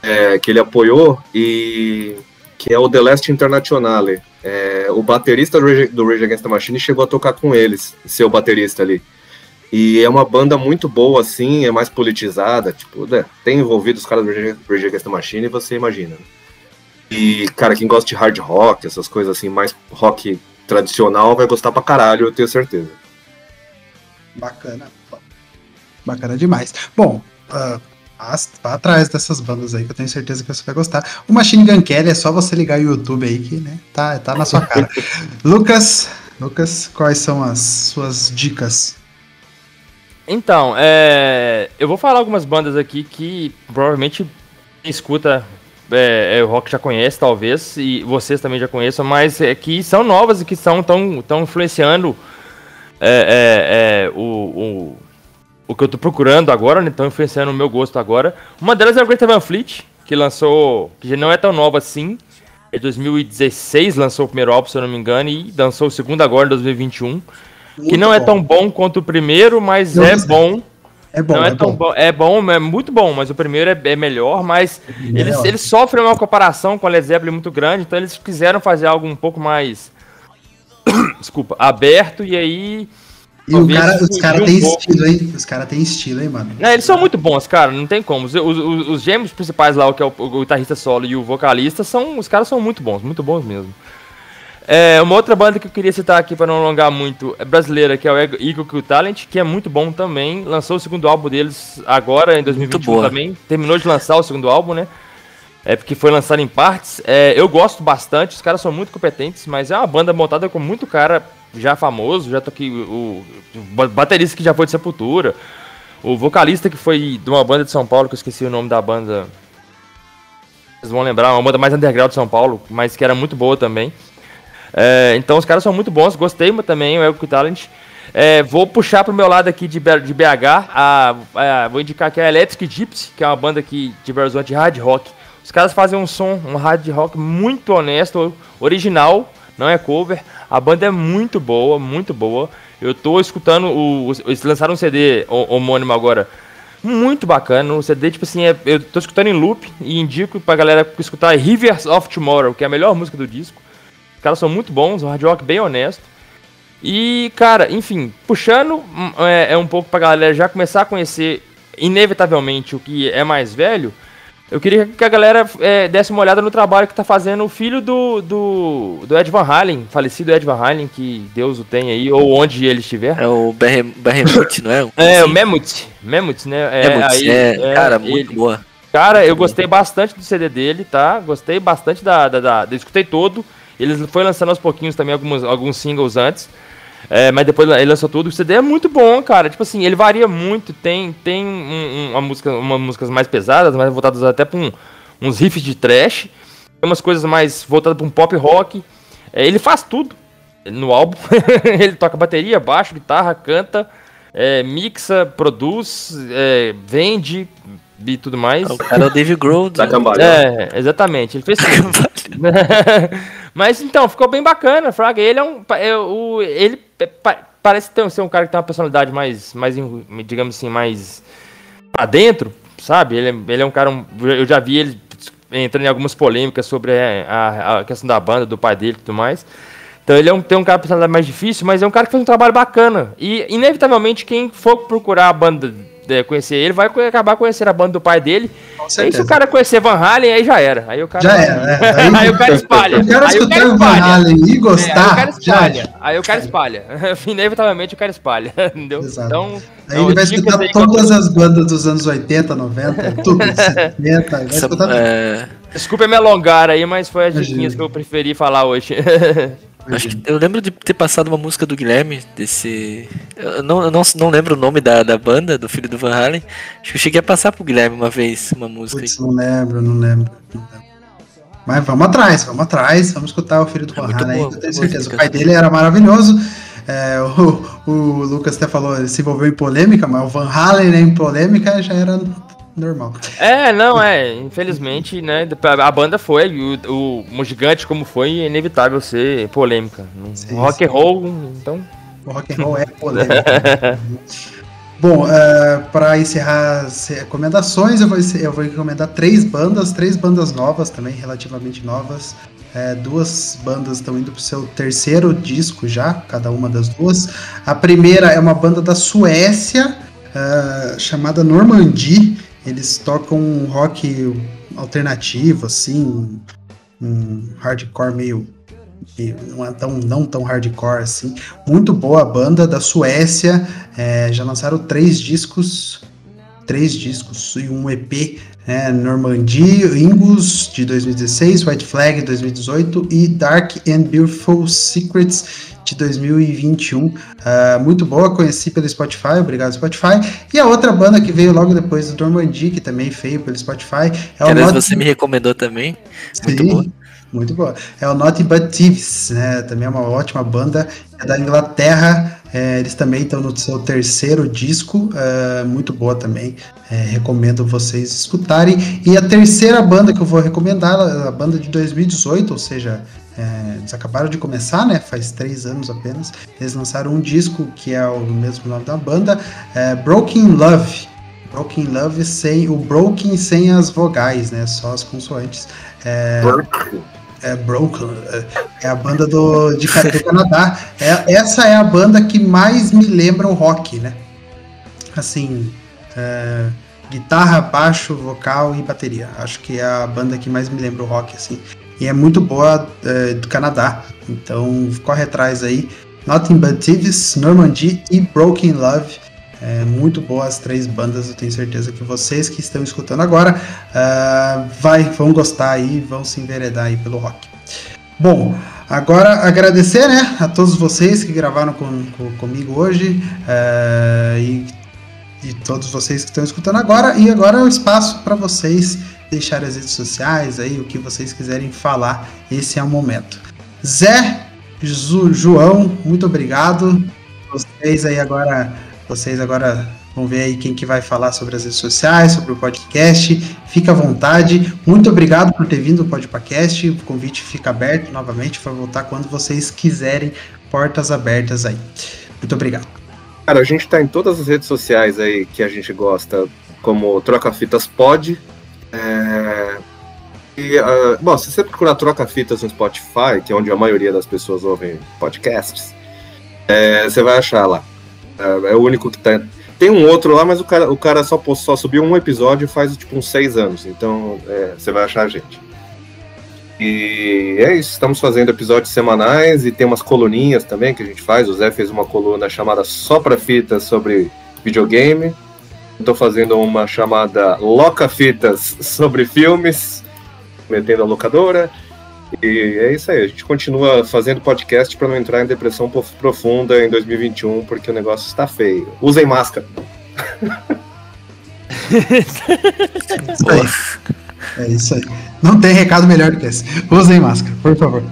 Speaker 3: é, que ele apoiou e que é o The Last Internationale. É, o baterista do Rage, Against the Machine chegou a tocar com eles, ser o baterista ali. E é uma banda muito boa, assim, é mais politizada, tipo, né, tem envolvido os caras do Rage Against the Machine, você imagina. né? E, cara, quem gosta de hard rock, essas coisas assim, mais rock tradicional, vai gostar pra caralho, eu tenho certeza.
Speaker 1: Bacana. Bacana demais. Bom, ah, as- vá atrás dessas bandas aí que eu tenho certeza que você vai gostar. O Machine Gun Kelly é só você ligar o YouTube aí que, né, tá, tá na sua cara. Lucas, Lucas, quais são as suas dicas?
Speaker 5: Então, é, eu vou falar algumas bandas aqui que provavelmente quem escuta é, é, o rock já conhece, talvez, e vocês também já conheçam, mas é, que são novas e que estão tão, tão influenciando é, é, é, o, o, o que eu tô procurando agora, né? Estão influenciando o meu gosto agora. Uma delas é a Greta Van Fleet, que lançou, que já não é tão nova assim. Em 2016 lançou o primeiro álbum, se eu não me engano, e lançou o segundo agora em 2021. Que não é tão bom quanto o primeiro, mas é bom.
Speaker 1: É bom,
Speaker 5: não é,
Speaker 1: é,
Speaker 5: tão
Speaker 1: bom.
Speaker 5: bom. É bom, é muito bom, mas o primeiro é, é melhor, mas eles,
Speaker 1: Melhor.
Speaker 5: eles sofrem uma comparação com a Led Zeppelin muito grande, então eles quiseram fazer algo um pouco mais. Desculpa, aberto, e aí.
Speaker 1: E cara, os caras têm estilo, hein? Os caras têm estilo, hein, mano?
Speaker 5: Não, eles são muito bons, cara, não tem como. Os, os, os- os gêmeos principais lá, o que é o, o guitarrista solo e o vocalista, são, os caras são muito bons, muito bons mesmo. É, uma outra banda que eu queria citar aqui para não alongar muito é brasileira, que é o Eagle Kill Talent, que é muito bom também. Lançou o segundo álbum deles agora, em 2021
Speaker 2: boa.
Speaker 5: também. Terminou de lançar o segundo álbum, né? É porque foi lançado em partes. É, eu gosto bastante, os caras são muito competentes, mas é uma banda montada com muito cara já famoso. Já toquei o, o ba- baterista que já foi de Sepultura, o vocalista que foi de uma banda de São Paulo, que eu esqueci o nome da banda. Vocês vão lembrar, uma banda mais underground de São Paulo, mas que era muito boa também. É, então os caras são muito bons, gostei também, o Ego Talent. É, vou puxar pro meu lado aqui de, de BH, a, a- vou indicar aqui a Electric Gypsy, que é uma banda aqui de Belo de hard rock. Os caras fazem um som, um hard rock muito honesto, original, não é cover. A banda é muito boa, muito boa. Eu tô escutando, o, eles lançaram um CD ho- homônimo agora, muito bacana. O CD, tipo assim, é- eu tô escutando em loop e indico pra galera escutar Rivers of Tomorrow, que é a melhor música do disco. Os caras são muito bons, um hard rock bem honesto. E, cara, enfim, puxando hum, é, é um pouco pra galera já começar a conhecer, inevitavelmente, o que é mais velho, eu queria que a galera é, desse uma olhada no trabalho que tá fazendo o filho do, do, do Ed Van Halen, falecido Ed Van Halen, que Deus o tenha aí, ou onde ele estiver.
Speaker 2: É o Berremut, não é?
Speaker 5: É, o
Speaker 2: Sim.
Speaker 5: Memut. Memut, né? É,
Speaker 2: Berremut,
Speaker 5: aí,
Speaker 2: é,
Speaker 5: é,
Speaker 2: cara, muito
Speaker 5: ele-
Speaker 2: boa.
Speaker 5: Cara, eu gostei bastante do CD dele, tá? Gostei bastante da. da, da- eu escutei todo. Ele foi lançando aos pouquinhos também alguns, alguns singles antes. É, mas depois ele lançou tudo. O CD é muito bom, cara. Tipo assim, ele varia muito. Tem, tem um- um- uma música, umas músicas mais pesadas, mais voltadas até pra um- uns riffs de trash. Tem umas coisas mais voltadas pra um pop rock. É, ele faz tudo no álbum. ele toca bateria, baixo, guitarra, canta, é, mixa, produz, é, vende e tudo mais.
Speaker 2: O cara é o Dave Grohl.
Speaker 3: Da
Speaker 2: do-
Speaker 3: cambalhota.
Speaker 5: É, exatamente. Ele fez. Mas então, ficou bem bacana, Fraga. Ele é um. é, o, ele pa- parece ter, ser um cara que tem uma personalidade mais, mais digamos assim, mais pra dentro, sabe? Ele, é- ele é um cara. um- eu já vi ele entrando em algumas polêmicas sobre é, a, a questão da banda, do pai dele e tudo mais. Então ele é um, tem um cara personalidade mais difícil, mas é um cara que fez um trabalho bacana. E, inevitavelmente, quem for procurar a banda, é, conhecer ele, vai acabar conhecendo a banda do pai dele. Aí se o cara conhecer Van Halen, aí já era. Aí o cara,
Speaker 1: Já era, é.
Speaker 5: aí,
Speaker 1: Aí-
Speaker 5: o cara espalha.
Speaker 1: O cara
Speaker 5: aí o
Speaker 1: escutar
Speaker 5: cara
Speaker 1: o Van
Speaker 5: espalha.
Speaker 1: Halen e
Speaker 5: É, aí o
Speaker 1: gostar,
Speaker 5: cara
Speaker 1: já
Speaker 5: espalha. Aí o cara espalha. Inevitavelmente o cara espalha. Entendeu?
Speaker 1: Exato.
Speaker 5: Então,
Speaker 1: Aí
Speaker 5: então,
Speaker 1: ele vai
Speaker 5: dicas
Speaker 1: escutar
Speaker 5: aí,
Speaker 1: todas as bandas dos anos 80, 90, tudo, 70, vai escutar tudo.
Speaker 2: é,
Speaker 5: Desculpa me alongar aí, mas foi as diquinhas que eu preferi falar hoje.
Speaker 2: Acho que eu lembro de ter passado uma música do Guilherme, desse. Eu não, eu não, não lembro o nome da, da banda, do filho do Van Halen. Acho que eu cheguei a passar pro Guilherme uma vez uma música.
Speaker 1: Putz, não lembro, não lembro. não lembro. Mas vamos atrás, vamos atrás, vamos escutar o filho do
Speaker 2: É
Speaker 1: Van Halen aí,
Speaker 2: boa,
Speaker 1: eu tenho certeza. O pai dele era maravilhoso. É, o, o Lucas até falou, ele se envolveu em polêmica, mas o Van Halen né, em polêmica já era normal.
Speaker 5: É, não, é. Infelizmente, né? A banda foi, o, o, um gigante como foi, é inevitável ser polêmica.
Speaker 1: Sim,
Speaker 5: rock and roll, então.
Speaker 1: O rock and roll é polêmico. Bom, para encerrar as recomendações, eu vou, eu vou recomendar três bandas, três bandas novas também, relativamente novas. É, duas bandas estão indo para o seu terceiro disco já, cada uma das duas. A primeira é uma banda da Suécia, é, chamada Normandie. Eles tocam um rock alternativo, assim, um, hardcore meio meio- não é tão, não tão hardcore assim. Muito boa a banda da Suécia. é, já lançaram três discos, três discos e um EP. Né, Normandy, Ingus de 2016, White Flag de 2018 e Dark and Beautiful Secrets de 2021. Ah, muito boa, conheci pelo Spotify, obrigado Spotify. E a outra banda que veio logo depois do Normandy, que também veio pelo Spotify, é o
Speaker 2: Aliás,
Speaker 1: Not-
Speaker 2: você me recomendou também. Muito
Speaker 1: Sim,
Speaker 2: boa.
Speaker 1: Muito boa. É o Naughty But Thieves, né? Também é uma ótima banda. É da Inglaterra. É, eles também estão no seu terceiro disco. é, muito boa também. É, recomendo vocês escutarem. E a terceira banda que eu vou recomendar, é a banda de 2018, ou seja, é, eles acabaram de começar, né? Faz três anos apenas. Eles lançaram um disco que é o mesmo nome da banda, é Broken Love. Broken Love sem o Broken sem as vogais, né? Só as consoantes. É, é Broken, é- é a banda do, de, do Canadá. É, essa é a banda que mais me lembra o rock, né? Assim, é, guitarra, baixo, vocal e bateria. Acho que é a banda que mais me lembra o rock, assim. E é muito boa é, do Canadá. Então, corre atrás aí. Nothing But Thieves, Normandy e Broken Love. É muito boa as três bandas, eu tenho certeza que vocês que estão escutando agora ah, vai, vão gostar aí, vão se enveredar aí pelo rock. Bom, agora agradecer né, a todos vocês que gravaram com, com- comigo hoje ah, e, e todos vocês que estão escutando agora. E agora é o espaço para vocês deixarem as redes sociais aí, o que vocês quiserem falar. Esse é o momento. Zé, João, muito obrigado. Vocês aí agora, vocês agora vão ver aí quem que vai falar sobre as redes sociais, sobre o podcast. Fica à vontade. Muito obrigado por ter vindo ao podcast. O convite fica aberto novamente para voltar quando vocês quiserem. Portas abertas aí. Muito obrigado.
Speaker 3: Cara, a gente tá em todas as redes sociais aí que a gente gosta, como Troca Fitas Pod. É... E, ah, bom, se você procurar Troca Fitas no Spotify, que é onde a maioria das pessoas ouvem podcasts, É, você vai achar lá. É, é o único que tá. Tem um outro lá, mas o cara, o cara só, só subiu um episódio faz tipo uns seis anos. Então é, você vai achar a gente. E é isso, estamos fazendo episódios semanais e tem umas coluninhas também que a gente faz. O Zé fez uma coluna chamada Só pra Fitas sobre videogame. Estou fazendo uma chamada Loca Fitas sobre filmes, metendo a locadora. E é isso aí, a gente continua fazendo podcast para não entrar em depressão prof- profunda em 2021, porque o negócio está feio. Usem máscara.
Speaker 1: Aí. É isso aí. Não tem recado melhor do que esse. Usem máscara, por favor.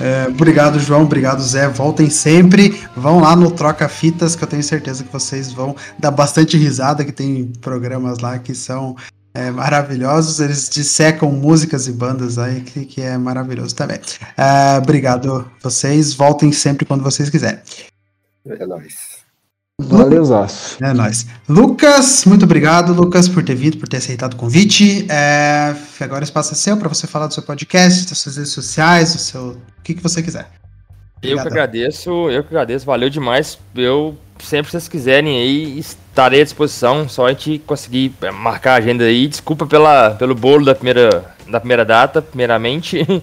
Speaker 1: É, obrigado, João. Obrigado, Zé. Voltem sempre. Vão lá no Troca Fitas, que eu tenho certeza que vocês vão dar bastante risada, que tem programas lá que são é, maravilhosos. Eles dissecam músicas e bandas aí, que, que é maravilhoso também. É, obrigado vocês. Voltem sempre quando vocês quiserem.
Speaker 3: É nóis.
Speaker 4: Valeuzaço.
Speaker 1: É nóis. Lucas, muito obrigado, Lucas, por ter vindo, por ter aceitado o convite. É, agora o espaço é seu para você falar do seu podcast, das suas redes sociais, do seu. O que, que você quiser.
Speaker 5: Eu que agradeço, eu que agradeço, valeu demais. Eu sempre vocês quiserem aí, estarei à disposição. Só a gente conseguir eh, marcar a agenda aí. Desculpa pela, pelo bolo da primeira, da primeira data, primeiramente.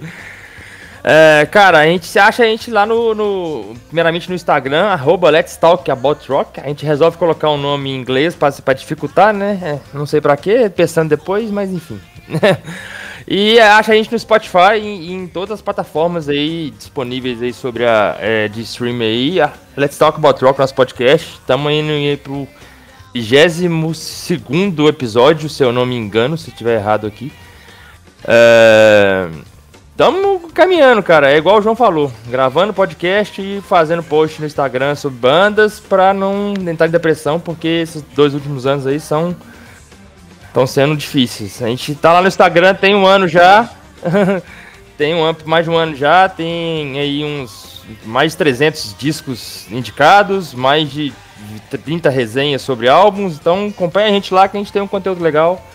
Speaker 5: É, cara, a gente se acha a gente lá no, no- primeiramente no Instagram, arroba Let's Talk About Rock. A gente resolve colocar um nome em inglês pra dificultar, né? É, não sei pra quê, pensando depois, mas enfim. e é, acha a gente no Spotify e em todas as plataformas aí disponíveis aí sobre a é, de stream aí. a Let's Talk About Rock, nosso podcast. Estamos indo aí pro 22 episódio, se eu não me engano, se eu estiver errado aqui. É... Tamo caminhando, cara. É igual o João falou. Gravando podcast e fazendo post no Instagram sobre bandas pra não entrar em depressão, porque esses dois últimos anos aí são. Estão sendo difíceis. A gente tá lá no Instagram tem um ano já. tem um ano, mais de um ano já. Tem aí uns. mais de 300 discos indicados, mais de 30 resenhas sobre álbuns. Então acompanha a gente lá que a gente tem um conteúdo legal.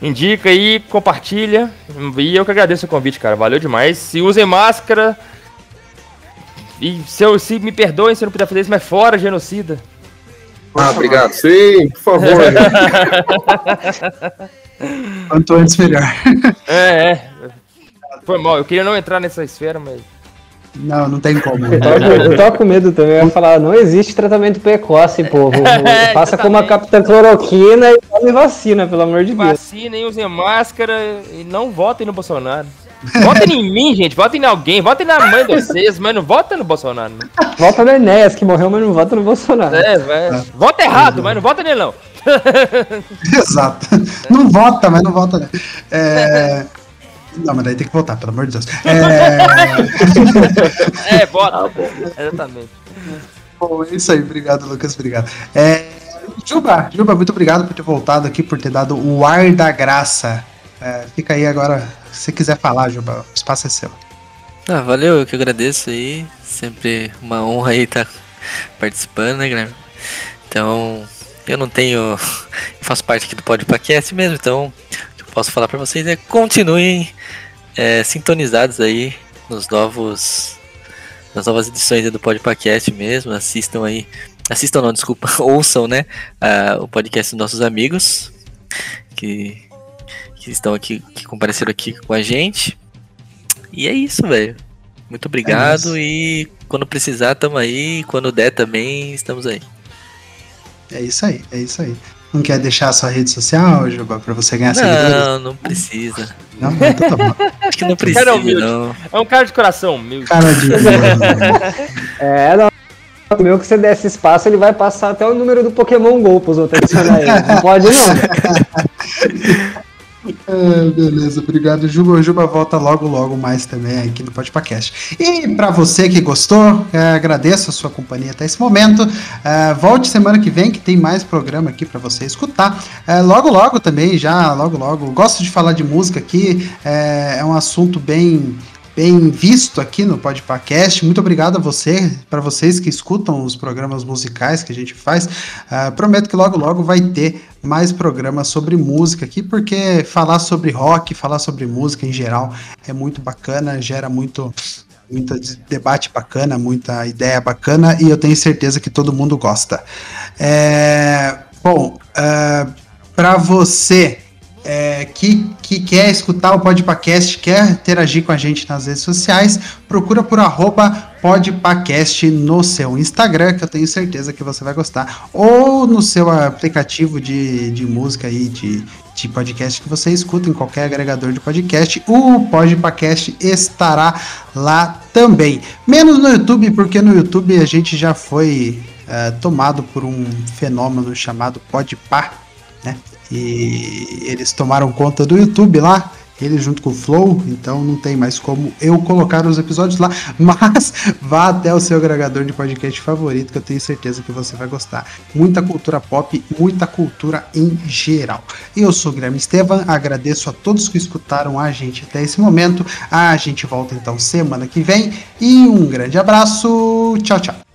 Speaker 5: Indica aí, compartilha. E eu que agradeço o convite, cara. Valeu demais. Se usem máscara. E se, eu, se me perdoem se eu não puder fazer isso, mas fora genocida.
Speaker 3: Ah, obrigado. Sim, por favor.
Speaker 1: Quanto antes, melhor.
Speaker 5: É, é. Foi mal. Eu queria não entrar nessa esfera, mas.
Speaker 1: Não, não tem como.
Speaker 4: Eu tava, eu tava com medo também, eu ia falar, não existe tratamento precoce, povo.
Speaker 5: É,
Speaker 4: Faça como a capitã cloroquina e tome vacina, pelo amor de Deus.
Speaker 5: Vacinem, usem máscara e não votem no Bolsonaro. Votem em mim, gente. Votem em alguém. Votem na mãe de vocês, mas não votem no Bolsonaro. não.
Speaker 4: Volta no Enéas, que morreu, mas não vota no Bolsonaro.
Speaker 5: É, vai. Vota errado, mas não vota nele, não.
Speaker 1: Exato. Não vota, mas não vota. né? É... Não, mas daí tem que votar, pelo amor de Deus. É...
Speaker 5: É, vota. Exatamente.
Speaker 1: Bom, é isso aí, obrigado, Lucas, obrigado. É... Juba, Juba, muito obrigado por ter voltado aqui, por ter dado o ar da graça. É, fica aí agora, se você quiser falar, Juba, o espaço é seu.
Speaker 2: Ah, valeu, eu que agradeço aí. Sempre uma honra aí estar participando, né, Guilherme? Então, eu não tenho. Eu faço parte aqui do Podpacast mesmo, então o que eu posso falar pra vocês é continuem é, sintonizados aí nos novos. Nas novas edições do Podpacast mesmo. Assistam aí. Assistam não, desculpa, ouçam, né? o podcast dos nossos amigos. Que, que estão aqui, que compareceram aqui com a gente. E é isso, velho. Muito obrigado
Speaker 1: isso.
Speaker 2: e quando precisar, tamo aí. Quando der também, estamos aí.
Speaker 1: É isso aí, é isso aí. Não quer deixar a sua rede social, Juba, pra você ganhar seguidores?
Speaker 2: Não, não precisa.
Speaker 1: Não, não, então tá bom.
Speaker 2: Acho que não
Speaker 5: Cara
Speaker 2: precisa,
Speaker 5: humilde.
Speaker 2: não.
Speaker 5: É um cara de coração, meu.
Speaker 1: Cara de.
Speaker 4: É, não. O meu que você desse espaço, ele vai passar até o número do Pokémon GO pros outros adicionar ele. Não pode não.
Speaker 1: Ah, beleza, obrigado, Juba. Juba volta logo, logo mais também aqui no Podpacast. E para você que gostou, eh, agradeço a sua companhia até esse momento. Eh, volte semana que vem, que tem mais programa aqui para você escutar. Eh, logo, logo também, já, logo, logo. Gosto de falar de música aqui, eh, é um assunto bem bem visto aqui no Podpacast. Muito obrigado a você, para vocês que escutam os programas musicais que a gente faz. Ah, prometo que logo logo vai ter mais programas sobre música aqui, porque falar sobre rock, falar sobre música em geral é muito bacana, gera muito muito de- debate bacana, muita ideia bacana e eu tenho certeza que todo mundo gosta. É, bom, para você é, que, que quer escutar o Podpacast, quer interagir com a gente nas redes sociais, procura por arroba Podpacast no seu Instagram, que eu tenho certeza que você vai gostar, ou no seu aplicativo de, de música aí, de, de podcast que você escuta em qualquer agregador de podcast, o Podpacast estará lá também. Menos no YouTube, porque no YouTube a gente já foi eh, tomado por um fenômeno chamado Podpah, né? E eles tomaram conta do YouTube lá, ele junto com o Flow, então não tem mais como eu colocar os episódios lá, mas vá até o seu agregador de podcast favorito, que eu tenho certeza que você vai gostar. Muita cultura pop, muita cultura em geral. Eu sou o Guilherme Estevam, agradeço a todos que escutaram a gente até esse momento. A gente volta então semana que vem e um grande abraço. Tchau, tchau.